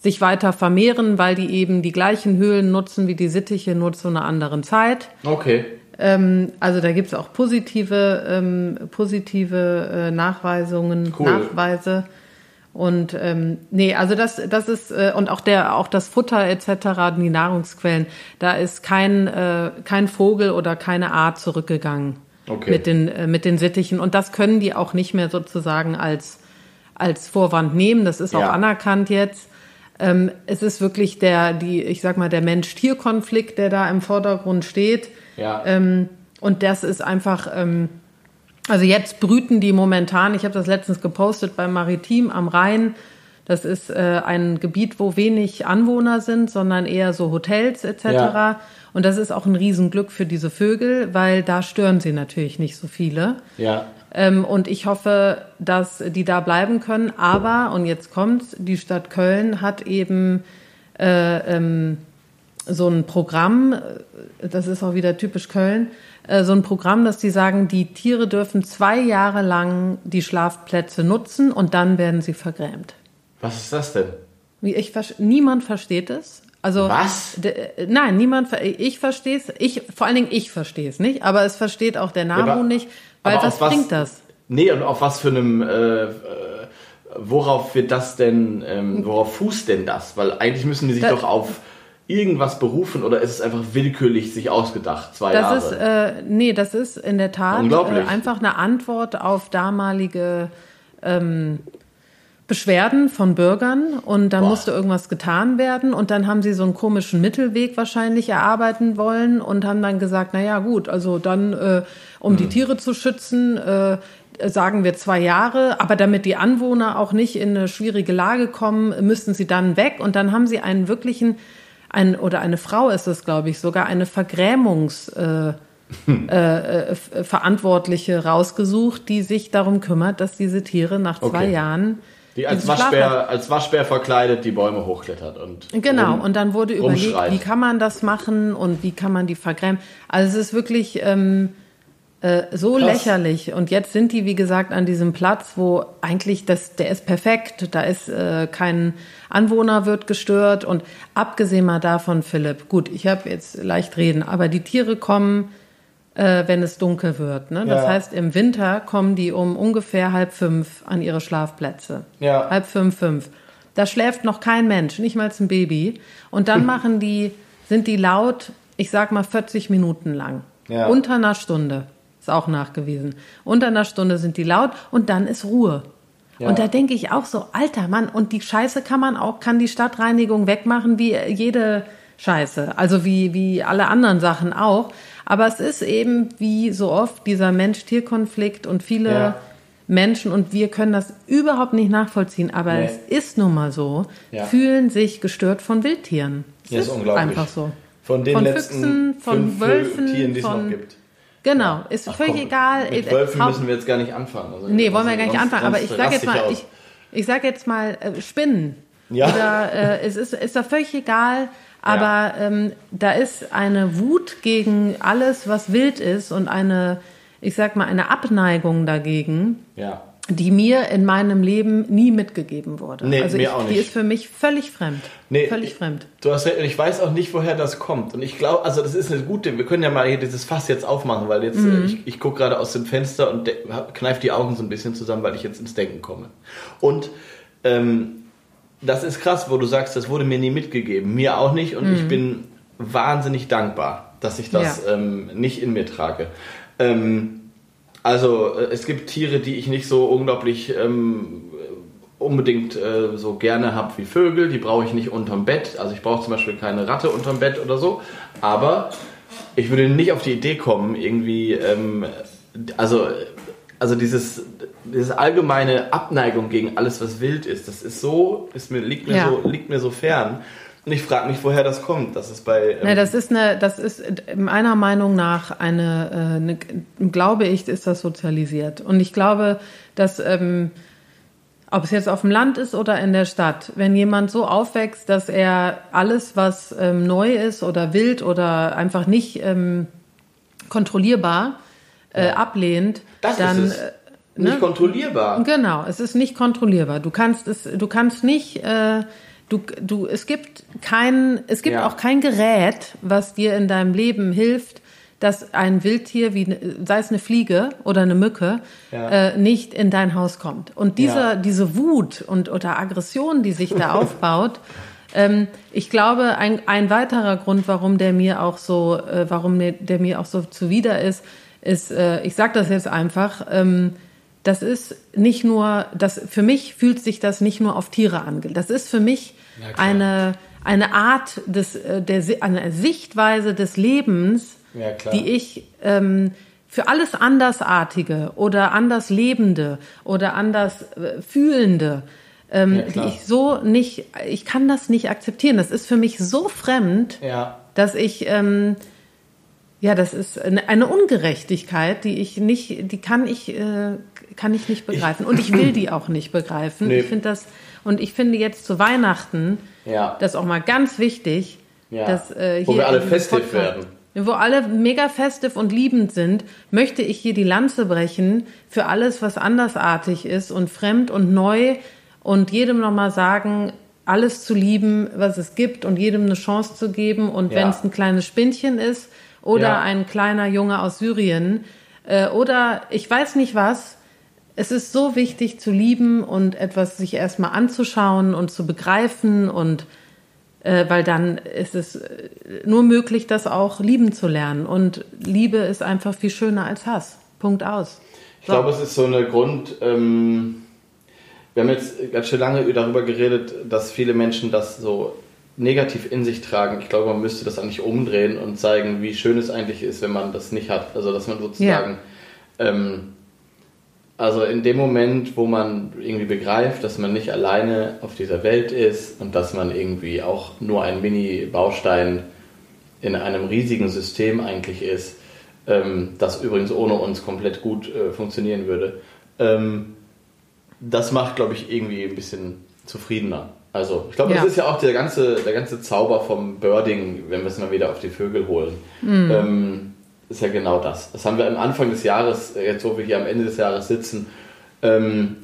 sich weiter vermehren, weil die eben die gleichen Höhlen nutzen wie die Sittiche, nur zu einer anderen Zeit. Okay. Ähm, also da gibt es auch positive, ähm, positive äh, Nachweisungen, cool. Nachweise. Und ähm, nee, also das, das ist äh, und auch der, auch das Futter etc., die Nahrungsquellen, da ist kein, äh, kein Vogel oder keine Art zurückgegangen okay. mit den äh, mit den Sittichen. Und das können die auch nicht mehr sozusagen als als Vorwand nehmen. Das ist auch ja. anerkannt jetzt. Ähm, es ist wirklich der, die, ich sag mal, der Mensch-Tier-Konflikt, der da im Vordergrund steht. Ja. Ähm, und das ist einfach, ähm, also jetzt brüten die momentan, ich habe das letztens gepostet beim Maritim am Rhein. Das ist äh, ein Gebiet, wo wenig Anwohner sind, sondern eher so Hotels etc. Ja. Und das ist auch ein Riesenglück für diese Vögel, weil da stören sie natürlich nicht so viele. Ja. Ähm, und ich hoffe, dass die da bleiben können. Aber, und jetzt kommt's, die Stadt Köln hat eben äh, ähm, so ein Programm, das ist auch wieder typisch Köln, äh, so ein Programm, dass die sagen, die Tiere dürfen zwei Jahre lang die Schlafplätze nutzen und dann werden sie vergrämt. Was ist das denn? Ich, niemand versteht es. Also was? Äh, nein, niemand. Ich verstehe es. Ich vor allen Dingen ich verstehe es nicht. Aber es versteht auch der NABU ja, nicht, weil was, was bringt das? Nee, und auf was für einem äh, worauf wird das denn? Ähm, worauf fußt denn das? Weil eigentlich müssen die sich da, doch auf irgendwas berufen oder ist es einfach willkürlich sich ausgedacht, zwei das Jahre? Ist, äh, nee, das ist in der Tat äh, einfach eine Antwort auf damalige ähm, Beschwerden von Bürgern und da musste irgendwas getan werden und dann haben sie so einen komischen Mittelweg wahrscheinlich erarbeiten wollen und haben dann gesagt, na ja, gut, also dann äh, um hm. die Tiere zu schützen, äh, sagen wir zwei Jahre, aber damit die Anwohner auch nicht in eine schwierige Lage kommen, müssten sie dann weg und dann haben sie einen wirklichen ein, oder eine Frau ist es, glaube ich, sogar eine Vergrämungs- äh, äh, äh, Verantwortliche rausgesucht, die sich darum kümmert, dass diese Tiere nach zwei okay. Jahren die als Waschbär, als Waschbär verkleidet die Bäume hochklettert und genau rum, und dann wurde überlegt, wie kann man das machen und wie kann man die vergrämen. Also es ist wirklich ähm, Äh, so Krass. lächerlich. Und jetzt sind die, wie gesagt, an diesem Platz, wo eigentlich das, der ist perfekt. Da ist äh, kein Anwohner wird gestört. Und abgesehen mal davon, Philipp, gut, ich habe jetzt leicht reden, aber die Tiere kommen, äh, wenn es dunkel wird. Ne? Das ja. heißt, im Winter kommen die um ungefähr halb fünf an ihre Schlafplätze. Ja. Halb fünf, fünf. Da schläft noch kein Mensch, nicht mal ein Baby. Und dann [laughs] machen die, sind die laut, ich sag mal 40 Minuten lang. Ja. Unter einer Stunde. Ist auch nachgewiesen. Unter einer Stunde sind die laut und dann ist Ruhe. Ja. Und da denke ich auch so, alter Mann, und die Scheiße kann man auch, kann die Stadtreinigung wegmachen wie jede Scheiße. Also wie, wie alle anderen Sachen auch. Aber es ist eben wie so oft dieser Mensch-Tier-Konflikt und viele ja. Menschen, und wir können das überhaupt nicht nachvollziehen, aber nee. es ist nun mal so, ja. fühlen sich gestört von Wildtieren. Es ja, ist, ist einfach so. Von den von letzten Füchsen, von Wölfen, Tieren, die es noch gibt. Genau, ist Ach, völlig komm, egal. Mit Wölfen müssen wir jetzt gar nicht anfangen. Also nee, wollen wir gar nicht anfangen. Aber ich sage jetzt mal, ich, ich sage jetzt mal äh, Spinnen. Ja. Oder äh, es ist, ist da völlig egal. Aber ja. ähm, da ist eine Wut gegen alles, was wild ist und eine, ich sag mal, eine Abneigung dagegen. Ja die mir in meinem Leben nie mitgegeben wurde. Nee, also mir ich, auch nicht. Die ist für mich völlig fremd. Nee, völlig fremd. Du hast recht, und ich weiß auch nicht, woher das kommt. Und ich glaube, also das ist eine gute, wir können ja mal hier dieses Fass jetzt aufmachen, weil jetzt, mhm. ich, ich gucke gerade aus dem Fenster und kneife die Augen so ein bisschen zusammen, weil ich jetzt ins Denken komme. Und ähm, das ist krass, wo du sagst, das wurde mir nie mitgegeben. Mir auch nicht. Und mhm. ich bin wahnsinnig dankbar, dass ich das ja. ähm, nicht in mir trage. Ähm, also äh, es gibt Tiere, die ich nicht so unglaublich ähm, unbedingt äh, so gerne habe wie Vögel. Die brauche ich nicht unterm Bett. Also ich brauche zum Beispiel keine Ratte unterm Bett oder so. Aber ich würde nicht auf die Idee kommen, irgendwie, ähm, also, also dieses, dieses allgemeine Abneigung gegen alles, was wild ist, das ist so, ist mir, liegt, mir ja. so, liegt mir so fern. Und ich frage mich, woher das kommt. Das ist bei. Ähm nee, das ist eine, das ist meiner Meinung nach eine, äh, eine, glaube ich, ist das sozialisiert. Und ich glaube, dass ähm, ob es jetzt auf dem Land ist oder in der Stadt, wenn jemand so aufwächst, dass er alles, was ähm, neu ist oder wild oder einfach nicht ähm, kontrollierbar äh, ja. ablehnt, das dann ist es. Äh, nicht ne? kontrollierbar. Genau, es ist nicht kontrollierbar. Du kannst es, du kannst nicht äh, Du, du, es gibt kein, es gibt ja. auch kein Gerät, was dir in deinem Leben hilft, dass ein Wildtier, wie, sei es eine Fliege oder eine Mücke, ja. äh, nicht in dein Haus kommt. Und diese, ja. diese Wut und oder Aggression, die sich da [laughs] aufbaut, ähm, ich glaube, ein, ein weiterer Grund, warum der mir auch so, äh, warum der, der mir auch so zuwider ist, ist, äh, ich sage das jetzt einfach, ähm, das ist nicht nur, das, für mich fühlt sich das nicht nur auf Tiere an. Das ist für mich eine, eine Art des, äh, der, eine Sichtweise des Lebens, die ich ähm, für alles Andersartige oder anders Lebende oder anders äh, Fühlende, ähm, ja, die ich so nicht, ich kann das nicht akzeptieren. Das ist für mich so fremd, ja. dass ich, ähm, ja, das ist eine, eine, Ungerechtigkeit, die ich nicht, die kann ich, äh, kann ich nicht begreifen. Ich, und ich will die auch nicht begreifen. Nee. Ich finde das, und ich finde jetzt zu Weihnachten, ja. das ist auch mal ganz wichtig, ja. dass äh, hier. Wo wir alle festiv werden. Wo alle mega festiv und liebend sind, möchte ich hier die Lanze brechen für alles, was andersartig ist und fremd und neu und jedem nochmal sagen, alles zu lieben, was es gibt und jedem eine Chance zu geben. Und ja. wenn es ein kleines Spinnchen ist oder ja. ein kleiner Junge aus Syrien äh, oder ich weiß nicht was, es ist so wichtig zu lieben und etwas sich erstmal anzuschauen und zu begreifen und äh, weil dann ist es äh, nur möglich, das auch lieben zu lernen. Und Liebe ist einfach viel schöner als Hass. Punkt aus. So. Ich glaube, es ist so eine Grund. Ähm, wir haben jetzt ganz schön lange darüber geredet, dass viele Menschen das so negativ in sich tragen. Ich glaube, man müsste das eigentlich umdrehen und zeigen, wie schön es eigentlich ist, wenn man das nicht hat. Also, dass man sozusagen. Ja. Ähm, also in dem Moment, wo man irgendwie begreift, dass man nicht alleine auf dieser Welt ist und dass man irgendwie auch nur ein Mini-Baustein in einem riesigen System eigentlich ist, ähm, das übrigens ohne uns komplett gut äh, funktionieren würde, ähm, das macht, glaube ich, irgendwie ein bisschen zufriedener. Also ich glaube, ja. das ist ja auch der ganze, der ganze Zauber vom Birding, wenn wir es mal wieder auf die Vögel holen. Mhm. Ähm, ist ja genau das. Das haben wir am Anfang des Jahres, äh, jetzt wo wir hier am Ende des Jahres sitzen, ähm,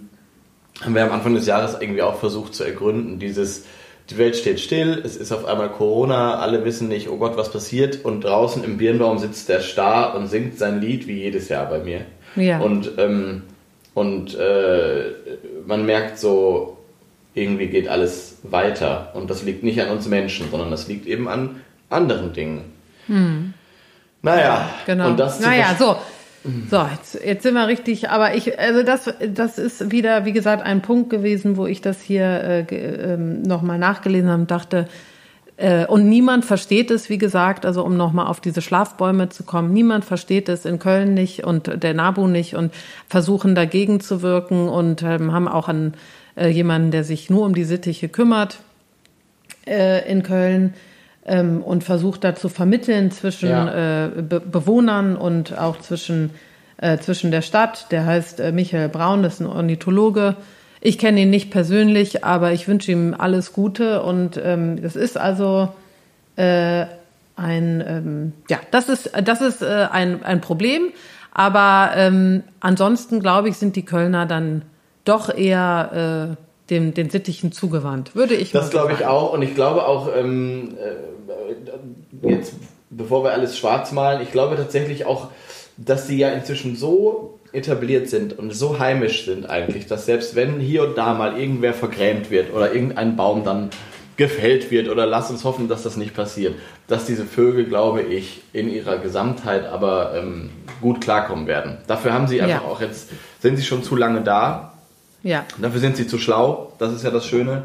haben wir am Anfang des Jahres irgendwie auch versucht zu ergründen. Dieses, die Welt steht still, es ist auf einmal Corona, alle wissen nicht, oh Gott, was passiert und draußen im Birnbaum sitzt der Star und singt sein Lied wie jedes Jahr bei mir. Ja. Und, ähm, und äh, man merkt so, irgendwie geht alles weiter und das liegt nicht an uns Menschen, sondern das liegt eben an anderen Dingen. Hm. Naja, genau. Und das naja, so. So, jetzt, jetzt sind wir richtig, aber ich, also das, das ist wieder, wie gesagt, ein Punkt gewesen, wo ich das hier äh, äh, nochmal nachgelesen habe und dachte, äh, und niemand versteht es, wie gesagt, also um nochmal auf diese Schlafbäume zu kommen, niemand versteht es in Köln nicht und der NABU nicht und versuchen dagegen zu wirken und ähm, haben auch einen, äh, jemanden, der sich nur um die Sittiche kümmert äh, in Köln ähm, und versucht da zu vermitteln zwischen ja. äh, Be Bewohnern und auch zwischen, äh, zwischen der Stadt. Der heißt äh, Michael Braun, das ist ein Ornithologe. Ich kenne ihn nicht persönlich, aber ich wünsche ihm alles Gute und ähm, das ist also äh, ein, ähm, ja, das ist, das ist äh, ein, ein Problem. Aber ähm, ansonsten, glaube ich, sind die Kölner dann doch eher äh, dem, den Sittichen zugewandt, würde ich Das glaube ich auch und ich glaube auch, ähm, äh, jetzt bevor wir alles schwarz malen, ich glaube tatsächlich auch, dass sie ja inzwischen so etabliert sind und so heimisch sind eigentlich, dass selbst wenn hier und da mal irgendwer vergrämt wird oder irgendein Baum dann gefällt wird oder lass uns hoffen, dass das nicht passiert, dass diese Vögel, glaube ich, in ihrer Gesamtheit aber ähm, gut klarkommen werden. Dafür haben sie einfach ja. auch jetzt, sind sie schon zu lange da ja. Dafür sind sie zu schlau, das ist ja das Schöne.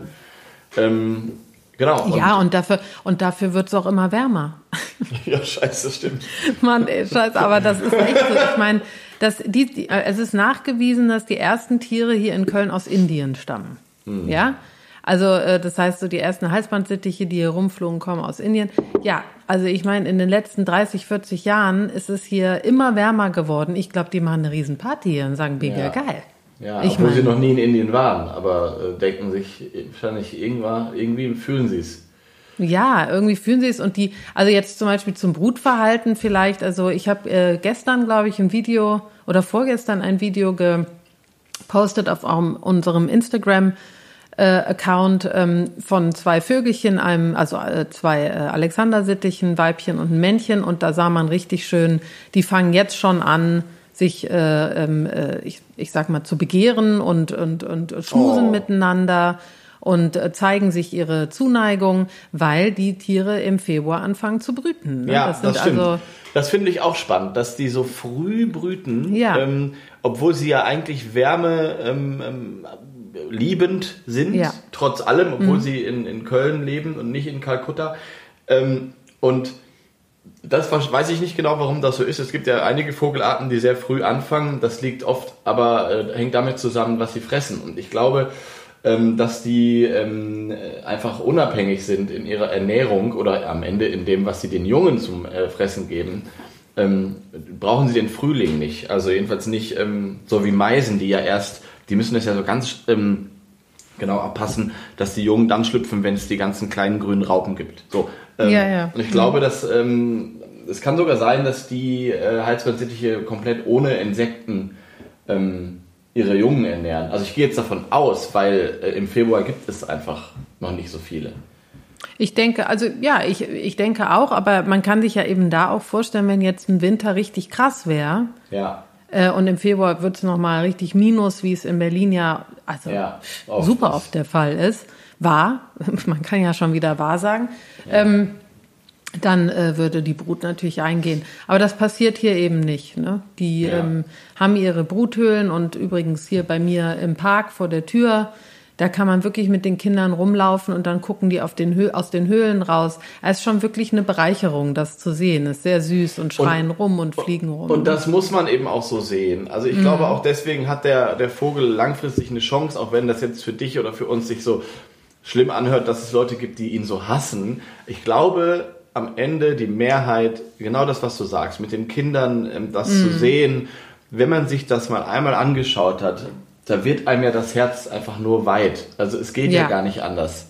Ähm, genau. Und ja, und dafür, und dafür wird es auch immer wärmer. [laughs] ja, scheiße, das stimmt. Mann, ey, scheiße, aber das ist echt so. Ich meine, das, die, die, es ist nachgewiesen, dass die ersten Tiere hier in Köln aus Indien stammen. Hm. Ja? Also äh, das heißt, so die ersten Halsbandsittiche, die hier rumflogen, kommen aus Indien. Ja, also ich meine, in den letzten 30, 40 Jahren ist es hier immer wärmer geworden. Ich glaube, die machen eine Riesenparty hier und sagen, mega ja. geil. Ja, ich obwohl mein, sie noch nie in Indien waren, aber äh, denken sich wahrscheinlich irgendwann, irgendwie fühlen sie es. Ja, irgendwie fühlen sie es und die, also jetzt zum Beispiel zum Brutverhalten vielleicht, also ich habe äh, gestern, glaube ich, ein Video oder vorgestern ein Video gepostet auf unserem Instagram äh, Account ähm, von zwei Vögelchen, einem, also äh, zwei äh, Alexandersittichen, Weibchen und ein Männchen und da sah man richtig schön, die fangen jetzt schon an, sich, äh, ähm, äh, ich, ich sag mal, zu begehren und, und, und schmusen oh. miteinander und äh, zeigen sich ihre Zuneigung, weil die Tiere im Februar anfangen zu brüten. Ne? Ja, das, das stimmt. Also das finde ich auch spannend, dass die so früh brüten, ja. ähm, obwohl sie ja eigentlich Wärme ähm, ähm, liebend sind, ja. trotz allem, obwohl mhm. sie in, in Köln leben und nicht in Kalkutta. Ähm, und das weiß ich nicht genau, warum das so ist. Es gibt ja einige Vogelarten, die sehr früh anfangen. Das liegt oft, aber äh, hängt damit zusammen, was sie fressen. Und ich glaube, ähm, dass die ähm, einfach unabhängig sind in ihrer Ernährung oder am Ende in dem, was sie den Jungen zum äh, Fressen geben. Ähm, brauchen sie den Frühling nicht. Also jedenfalls nicht ähm, so wie Meisen, die ja erst, die müssen das ja so ganz ähm, genau abpassen, dass die Jungen dann schlüpfen, wenn es die ganzen kleinen grünen Raupen gibt. So, ähm, ja, ja. Und ich glaube, dass ähm, es kann sogar sein, dass die äh, Halsbandsittiche komplett ohne Insekten ähm, ihre Jungen ernähren. Also ich gehe jetzt davon aus, weil äh, im Februar gibt es einfach noch nicht so viele. Ich denke, also ja, ich, ich denke auch, aber man kann sich ja eben da auch vorstellen, wenn jetzt ein Winter richtig krass wäre. Ja. Äh, und im Februar wird es nochmal richtig minus, wie es in Berlin ja, also ja, super oft der Fall ist war, [laughs] man kann ja schon wieder wahr sagen, ja. ähm, dann äh, würde die Brut natürlich eingehen. Aber das passiert hier eben nicht. Ne? Die ja. ähm, haben ihre Bruthöhlen und übrigens hier bei mir im Park vor der Tür, da kann man wirklich mit den Kindern rumlaufen und dann gucken die auf den Hö aus den Höhlen raus. Es ist schon wirklich eine Bereicherung, das zu sehen. Es ist sehr süß und schreien und, rum und fliegen rum. Und das muss man eben auch so sehen. Also ich mhm. glaube auch deswegen hat der, der Vogel langfristig eine Chance, auch wenn das jetzt für dich oder für uns sich so schlimm anhört, dass es Leute gibt, die ihn so hassen. Ich glaube, am Ende die Mehrheit, genau das, was du sagst, mit den Kindern ähm, das mm. zu mhm. sehen, wenn man sich das mal einmal angeschaut hat, da wird einem ja das Herz einfach nur weit. Also es geht ja, ja gar nicht anders.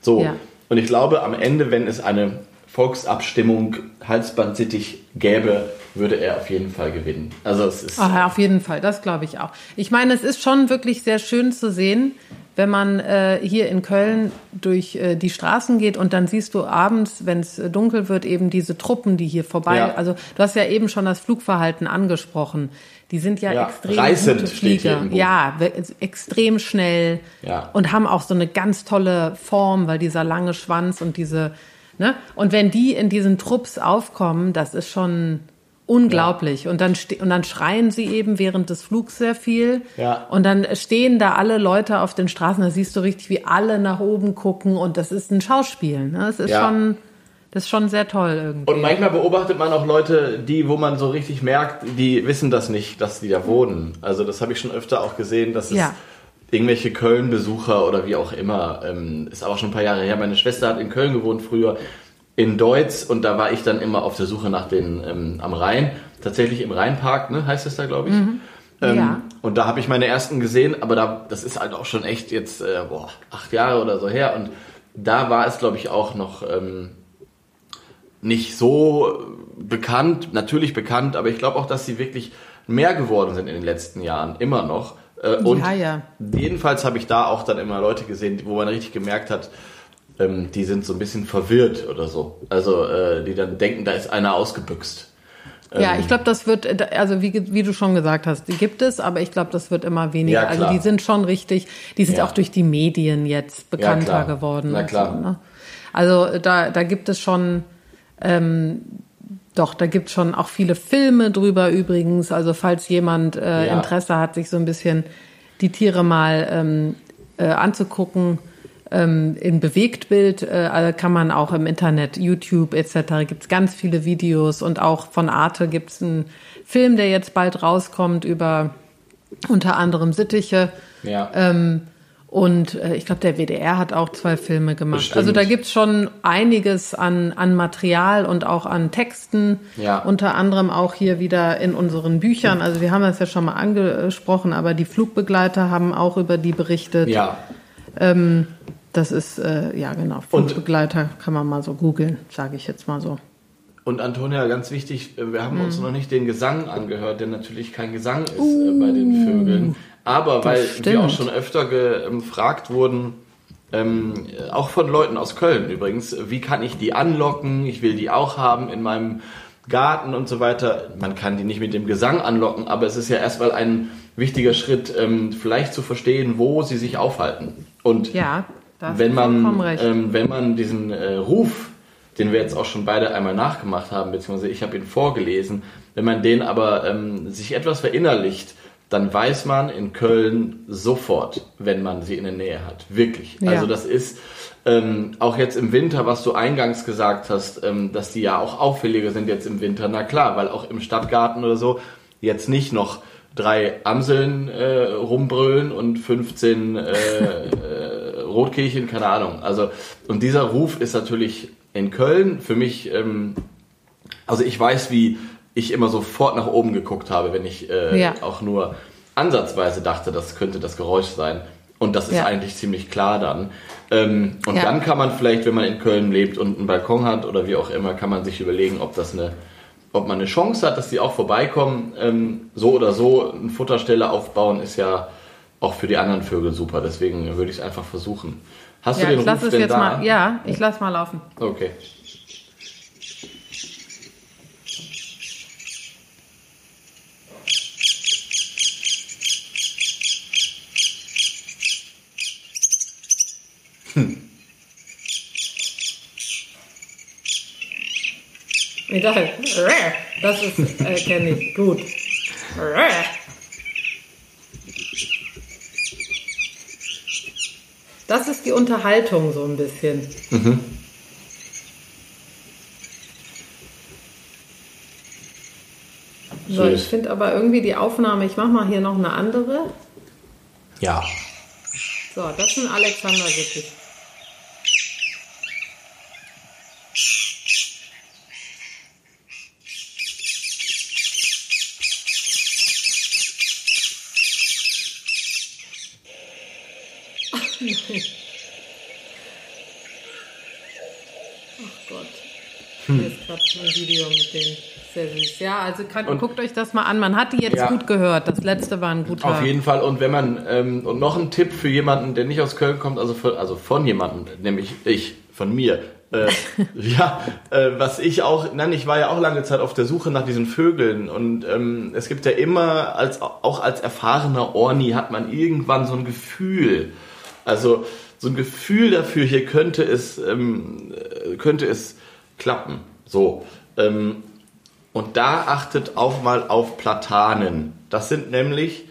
So. Ja. Und ich glaube, am Ende, wenn es eine Volksabstimmung Halsbandsittich gäbe, würde er auf jeden Fall gewinnen. Also es ist. Ach, auf jeden Fall, das glaube ich auch. Ich meine, es ist schon wirklich sehr schön zu sehen, wenn man äh, hier in Köln durch äh, die Straßen geht und dann siehst du abends, wenn es dunkel wird, eben diese Truppen, die hier vorbei. Ja. Also du hast ja eben schon das Flugverhalten angesprochen. Die sind ja, ja extrem reißend gute Flieger. Ja, extrem schnell ja. und haben auch so eine ganz tolle Form, weil dieser lange Schwanz und diese, ne? Und wenn die in diesen Trupps aufkommen, das ist schon unglaublich. Ja. Und dann und dann schreien sie eben während des Flugs sehr viel. Ja. Und dann stehen da alle Leute auf den Straßen. Da siehst du richtig, wie alle nach oben gucken. Und das ist ein Schauspiel. Ne? Das ist ja. schon das ist schon sehr toll irgendwie. Und manchmal beobachtet man auch Leute, die, wo man so richtig merkt, die wissen das nicht, dass die da wohnen. Also das habe ich schon öfter auch gesehen, dass es ja. irgendwelche Köln-Besucher oder wie auch immer, ähm, ist auch schon ein paar Jahre her. Meine Schwester hat in Köln gewohnt früher, in Deutz und da war ich dann immer auf der Suche nach den ähm, am Rhein, tatsächlich im Rheinpark, ne, heißt es da, glaube ich. Mhm. Ähm, ja. Und da habe ich meine ersten gesehen, aber da, das ist halt auch schon echt jetzt äh, boah, acht Jahre oder so her und da war es, glaube ich, auch noch ähm, nicht so bekannt, natürlich bekannt, aber ich glaube auch, dass sie wirklich mehr geworden sind in den letzten Jahren, immer noch. Äh, und ja, ja. jedenfalls habe ich da auch dann immer Leute gesehen, wo man richtig gemerkt hat, ähm, die sind so ein bisschen verwirrt oder so. Also äh, die dann denken, da ist einer ausgebüxt. Ja, ähm, ich glaube, das wird, also wie, wie du schon gesagt hast, die gibt es, aber ich glaube, das wird immer weniger. Ja, also die sind schon richtig, die sind auch durch die Medien jetzt bekannter geworden. Na klar. So, ne? Also da, da gibt es schon ähm, doch, da gibt es schon auch viele Filme drüber übrigens. Also falls jemand äh, ja. Interesse hat, sich so ein bisschen die Tiere mal ähm, äh, anzugucken, ähm, in Bewegtbild äh, also kann man auch im Internet, YouTube etc. gibt es ganz viele Videos und auch von Arte gibt es einen Film, der jetzt bald rauskommt über unter anderem Sittiche. Ja. Ähm, und äh, ich glaube, der WDR hat auch zwei Filme gemacht. Bestimmt. Also da gibt's schon einiges an, an Material und auch an Texten. Ja. Unter anderem auch hier wieder in unseren Büchern. Also wir haben das ja schon mal angesprochen, aber die Flugbegleiter haben auch über die berichtet. Ja. Ähm, das ist, äh, ja genau, Flugbegleiter und, kann man mal so googeln, sage ich jetzt mal so. Und Antonia, ganz wichtig, äh, wir haben mhm. uns noch nicht den Gesang angehört, der natürlich kein Gesang ist uh. bei den Vögeln. Aber weil wir auch schon öfter gefragt wurden, ähm, auch von Leuten aus Köln übrigens, wie kann ich die anlocken? Ich will die auch haben in meinem Garten und so weiter. Man kann die nicht mit dem Gesang anlocken, aber es ist ja erstmal ein wichtiger Schritt, ähm, vielleicht zu verstehen, wo sie sich aufhalten. Und ja, wenn man, ähm, wenn man diesen äh, Ruf, den wir jetzt auch schon beide einmal nachgemacht haben, beziehungsweise ich habe ihn vorgelesen, wenn man den aber ähm, sich etwas verinnerlicht, dann weiß man in Köln sofort, wenn man sie in der Nähe hat. Wirklich. Ja. Also das ist ähm, auch jetzt im Winter, was du eingangs gesagt hast, ähm, dass die ja auch auffälliger sind jetzt im Winter. Na klar, weil auch im Stadtgarten oder so jetzt nicht noch drei Amseln äh, rumbrüllen und 15 äh, äh, Rotkehlchen, keine Ahnung. Also und dieser Ruf ist natürlich in Köln für mich, ähm, also ich weiß, wie ich immer sofort nach oben geguckt habe, wenn ich äh, ja. auch nur ansatzweise dachte, das könnte das Geräusch sein. Und das ist ja. eigentlich ziemlich klar dann. Ähm, und ja. dann kann man vielleicht, wenn man in Köln lebt und einen Balkon hat oder wie auch immer, kann man sich überlegen, ob das eine, ob man eine Chance hat, dass die auch vorbeikommen. Ähm, so oder so eine Futterstelle aufbauen ist ja auch für die anderen Vögel super. Deswegen würde ich es einfach versuchen. Hast ja, du den ich lasse es jetzt da? mal. Ja, ich lasse mal laufen. Okay. Egal. Das ist, äh, kenne ich. Gut. Das ist die Unterhaltung so ein bisschen. Mhm. So, ich finde aber irgendwie die Aufnahme, ich mache mal hier noch eine andere. Ja. So, das ist ein Alexander Sittich. Ach Gott. Hm. Hier ist gerade ein Video mit. Sehr süß. Ja, also kann, und, guckt euch das mal an. Man hat die jetzt ja, gut gehört. Das letzte war ein guter. Auf jeden Fall. Und wenn man ähm, und noch ein Tipp für jemanden, der nicht aus Köln kommt, also von, also von jemandem, nämlich ich, von mir. Äh, [laughs] ja, äh, was ich auch, nein, ich war ja auch lange Zeit auf der Suche nach diesen Vögeln und ähm, es gibt ja immer, als auch als erfahrener Orni hat man irgendwann so ein Gefühl, also so ein Gefühl dafür, hier könnte es, ähm, äh, könnte es klappen. So. Ähm, und da achtet auch mal auf Platanen. Das sind nämlich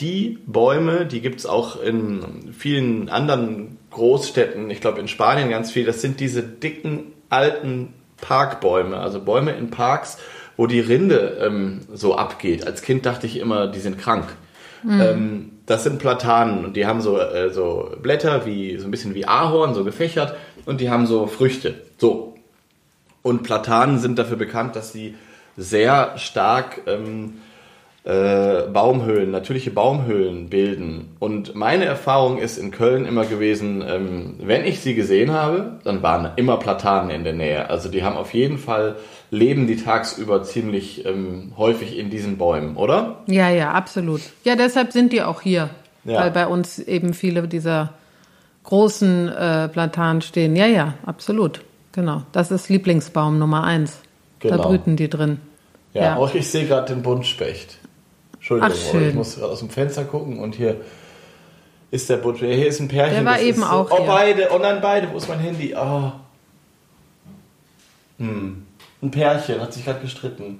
die Bäume, die gibt es auch in vielen anderen Großstädten, ich glaube in Spanien ganz viel, das sind diese dicken alten Parkbäume, also Bäume in Parks, wo die Rinde ähm, so abgeht. Als Kind dachte ich immer, die sind krank. Mhm. Ähm, das sind Platanen und die haben so, äh, so Blätter wie so ein bisschen wie Ahorn, so gefächert und die haben so Früchte. So. Und Platanen sind dafür bekannt, dass sie sehr stark ähm, äh, Baumhöhlen, natürliche Baumhöhlen bilden. Und meine Erfahrung ist in Köln immer gewesen, ähm, wenn ich sie gesehen habe, dann waren immer Platanen in der Nähe. Also die haben auf jeden Fall, leben die tagsüber ziemlich ähm, häufig in diesen Bäumen, oder? Ja, ja, absolut. Ja, deshalb sind die auch hier, ja. weil bei uns eben viele dieser großen äh, Platanen stehen. Ja, ja, absolut. Genau. Das ist Lieblingsbaum Nummer eins. Genau. Da brüten die drin. Ja, ja. auch ich sehe gerade den Buntspecht. Entschuldigung, Ach, ich muss aus dem Fenster gucken und hier ist der Buntspecht. Hier ist ein Pärchen. Der war eben so, auch. Oh, hier. beide. Oh nein, beide. Wo ist mein Handy? Oh. Hm. Ein Pärchen hat sich gerade gestritten.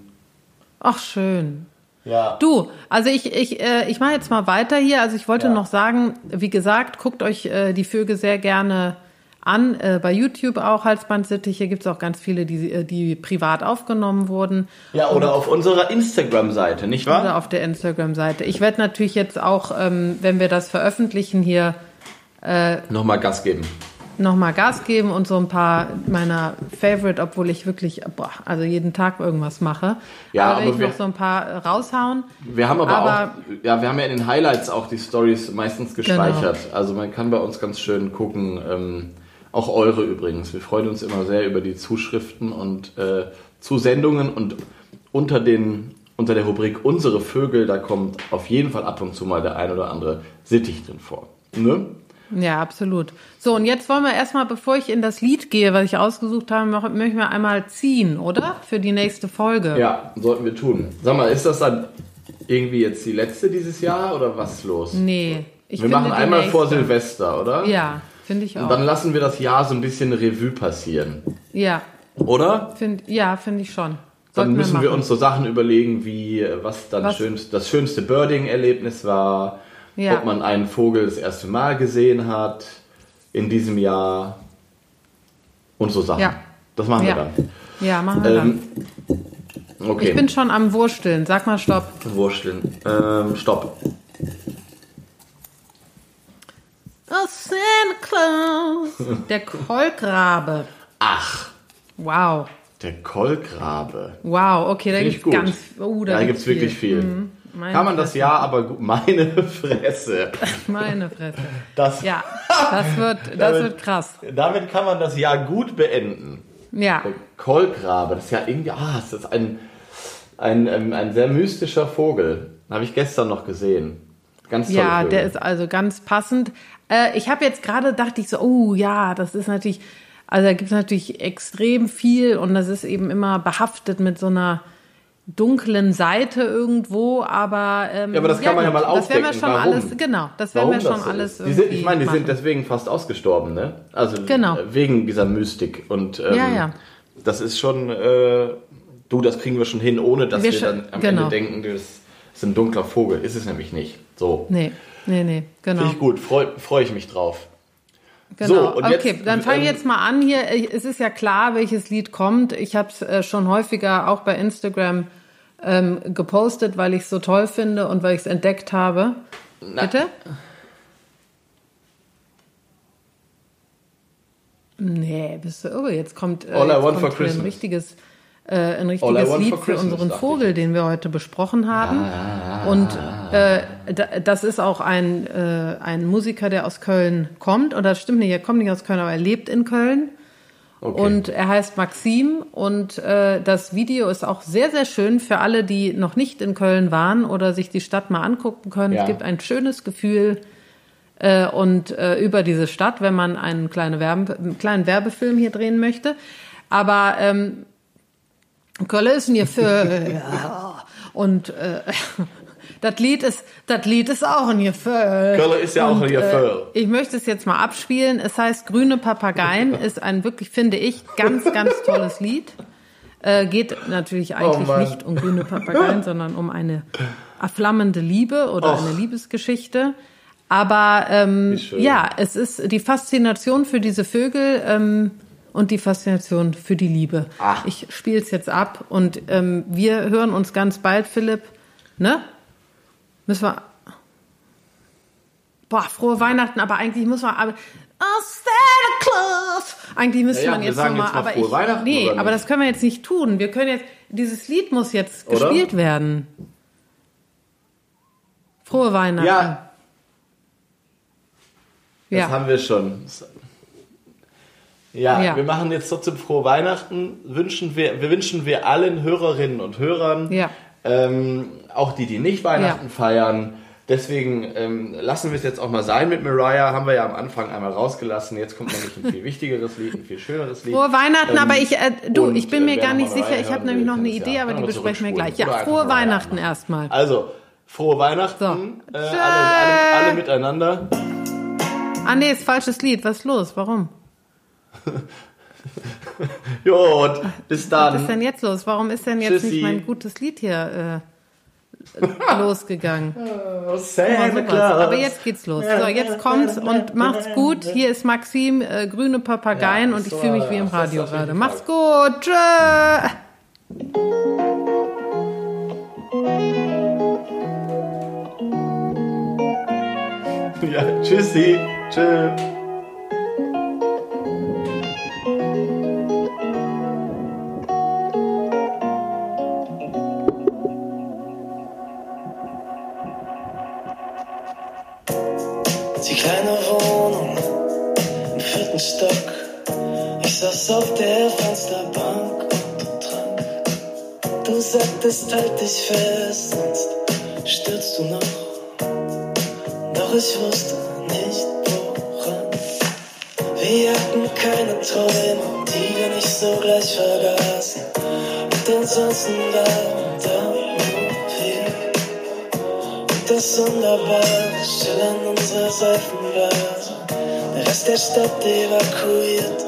Ach, schön. Ja. Du, also ich, ich, äh, ich mache jetzt mal weiter hier. Also ich wollte ja. noch sagen, wie gesagt, guckt euch äh, die Vögel sehr gerne an. Äh, bei YouTube auch Halsbandsittiche gibt es auch ganz viele, die, äh, die privat aufgenommen wurden. Ja, oder Und, auf unserer Instagram-Seite, nicht wahr? Oder auf der Instagram-Seite. Ich werde natürlich jetzt auch, ähm, wenn wir das veröffentlichen hier, äh, nochmal Gas geben. Nochmal Gas geben und so ein paar meiner Favorite, obwohl ich wirklich, boah, also jeden Tag irgendwas mache. Ja, aber, aber ich wir, noch so ein paar raushauen. Wir haben aber, aber, auch, ja, wir haben ja in den Highlights auch die Stories meistens gespeichert. Genau. Also man kann bei uns ganz schön gucken, ähm, auch eure übrigens. Wir freuen uns immer sehr über die Zuschriften und äh, Zusendungen und unter den unter der Rubrik Unsere Vögel, da kommt auf jeden Fall ab und zu mal der ein oder andere Sittich drin vor. Ne? Ja, absolut. So, und jetzt wollen wir erstmal, bevor ich in das Lied gehe, was ich ausgesucht habe, möchten wir einmal ziehen, oder? Für die nächste Folge. Ja, sollten wir tun. Sag mal, ist das dann irgendwie jetzt die letzte dieses Jahr oder was ist los? Nee. Ich wir machen einmal nächste. vor Silvester, oder? Ja. Finde ich auch. Und dann lassen wir das Jahr so ein bisschen Revue passieren. Ja. Oder? Find, ja, finde ich schon. Sollten dann müssen wir, wir, uns so Sachen überlegen, wie was dann was? Schönst, das schönste Birding-Erlebnis war, ja. ob man einen Vogel das erste Mal gesehen hat in diesem Jahr und so Sachen. Ja. Das machen ja. wir dann. Ja, machen wir ähm, dann. Okay. Ich bin schon am Wursteln. Sag mal Stopp. Wursteln. Ähm, stopp. Oh, Santa Claus. [laughs] Der Kolkrabe. Ach. Wow. Der Kolkrabe. Wow, okay, da gibt es ganz. Oh, da, da gibt es wirklich viel. Mhm. Kann man Fresse. das ja, aber gut. Meine [laughs] Fresse. Meine Fresse. Das, ja, das wird, [laughs] das damit, wird krass. Damit kann man das Jahr gut beenden. Ja. Der Kolkrabe, das ist ja irgendwie, ah, das ist ein, ein, ein, ein sehr mystischer Vogel. Habe ich gestern noch gesehen. Ganz toll. Ja, der ist also ganz passend. Äh, ich habe jetzt gerade dachte ich so, oh ja, das ist natürlich, also da gibt es natürlich extrem viel und das ist eben immer behaftet mit so einer dunklen Seite irgendwo, aber ähm, ja, aber das kann man ja mal aufdecken. Das werden wir schon Warum? alles, genau, das Warum wir schon alles. Die sind, ich meine, die machen. sind deswegen fast ausgestorben, ne? Also genau. wegen dieser Mystik und ähm, ja, ja. das ist schon, äh, du, das kriegen wir schon hin, ohne dass wir, wir dann am genau. Ende denken, das ist ein dunkler Vogel. Ist es nämlich nicht. So. Nee. Nee, nee, genau. Finde ich gut, freue freu ich mich drauf. Genau. So, okay, jetzt, dann fange ich ähm, jetzt mal an hier. Es ist ja klar, welches Lied kommt. Ich habe es äh, schon häufiger auch bei Instagram ähm, gepostet, weil ich es so toll finde und weil ich es entdeckt habe. Na. Bitte? Nee, bist du irre. Jetzt kommt, äh, jetzt I want for Christmas. ein richtiges äh, ein richtiges Lied für unseren Vogel, den wir heute besprochen haben. Ah, und äh, das ist auch ein, äh, ein Musiker, der aus Köln kommt. Oder das stimmt nicht, er kommt nicht aus Köln, aber er lebt in Köln. Okay. Und er heißt Maxim und äh, das Video ist auch sehr, sehr schön für alle, die noch nicht in Köln waren oder sich die Stadt mal angucken können. Ja. Es gibt ein schönes Gefühl äh, und äh, über diese Stadt, wenn man einen, kleine Werbe, einen kleinen Werbefilm hier drehen möchte. Aber ähm, Köln ist für ja, und äh, [laughs] das Lied ist, das Lied ist auch ein Gefühl. Köln ist ja auch ein Gefühl. Äh, ich möchte es jetzt mal abspielen. Es heißt Grüne Papageien, [laughs] ist ein wirklich, finde ich, ganz, ganz tolles Lied. Äh, geht natürlich oh eigentlich oh nicht um grüne Papageien, [laughs] sondern um eine erflammende Liebe oder Och. eine Liebesgeschichte. Aber ähm, ja, es ist die Faszination für diese Vögel ähm, und die Faszination für die Liebe. Ach. Ich spiele es jetzt ab und ähm, wir hören uns ganz bald, Philipp. Ne? Müssen wir. Boah, frohe Weihnachten, aber eigentlich muss man. Aber, oh, Santa Claus! Eigentlich müsste ja, ja, man jetzt nochmal. Aber ich, Weihnachten nee, aber das können wir jetzt nicht tun. Wir können jetzt. Dieses Lied muss jetzt oder? gespielt werden. Frohe Weihnachten. Ja. Das ja. haben wir schon. Ja, ja, wir machen jetzt trotzdem frohe Weihnachten. Wünschen wir, wir wünschen wir allen Hörerinnen und Hörern ja. Ähm, auch die, die nicht Weihnachten ja. feiern. Deswegen ähm, lassen wir es jetzt auch mal sein mit Mariah. Haben wir ja am Anfang einmal rausgelassen. Jetzt kommt nämlich ein viel wichtigeres Lied, ein viel schöneres Lied. Frohe Weihnachten, ähm, aber ich, äh, du, und, ich bin mir äh, gar nicht sicher. Ich habe nämlich noch eine Idee, aber die besprechen wir gleich. Ja, frohe Weihnachten erstmal. Also, frohe Weihnachten. So. Äh, alle, alle, alle miteinander. Ah, nee, ist falsches Lied. Was ist los? Warum? Jo, bis dann. Was ist denn jetzt los? Warum ist denn jetzt Tschüssi. nicht mein gutes Lied hier äh, [laughs] losgegangen? Oh, Santa. Aber jetzt geht's los. So, jetzt kommt's und macht's gut. Hier ist Maxim, äh, grüne Papageien ja, und ich fühle mich wie im Radio gerade. Macht's gut. Tschö. Ja, tschüssi. Tschö. auf der Fensterbank und trank. Du sagtest, halt dich fest, sonst stürzt du noch. Doch ich wusste nicht woran. Wir hatten keine Träume, die wir nicht so gleich vergaßen. Und ansonsten waren da nur wir. Und das wunderbare Schillern unserer Seifenblase. Der Rest der Stadt evakuiert.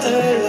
Keine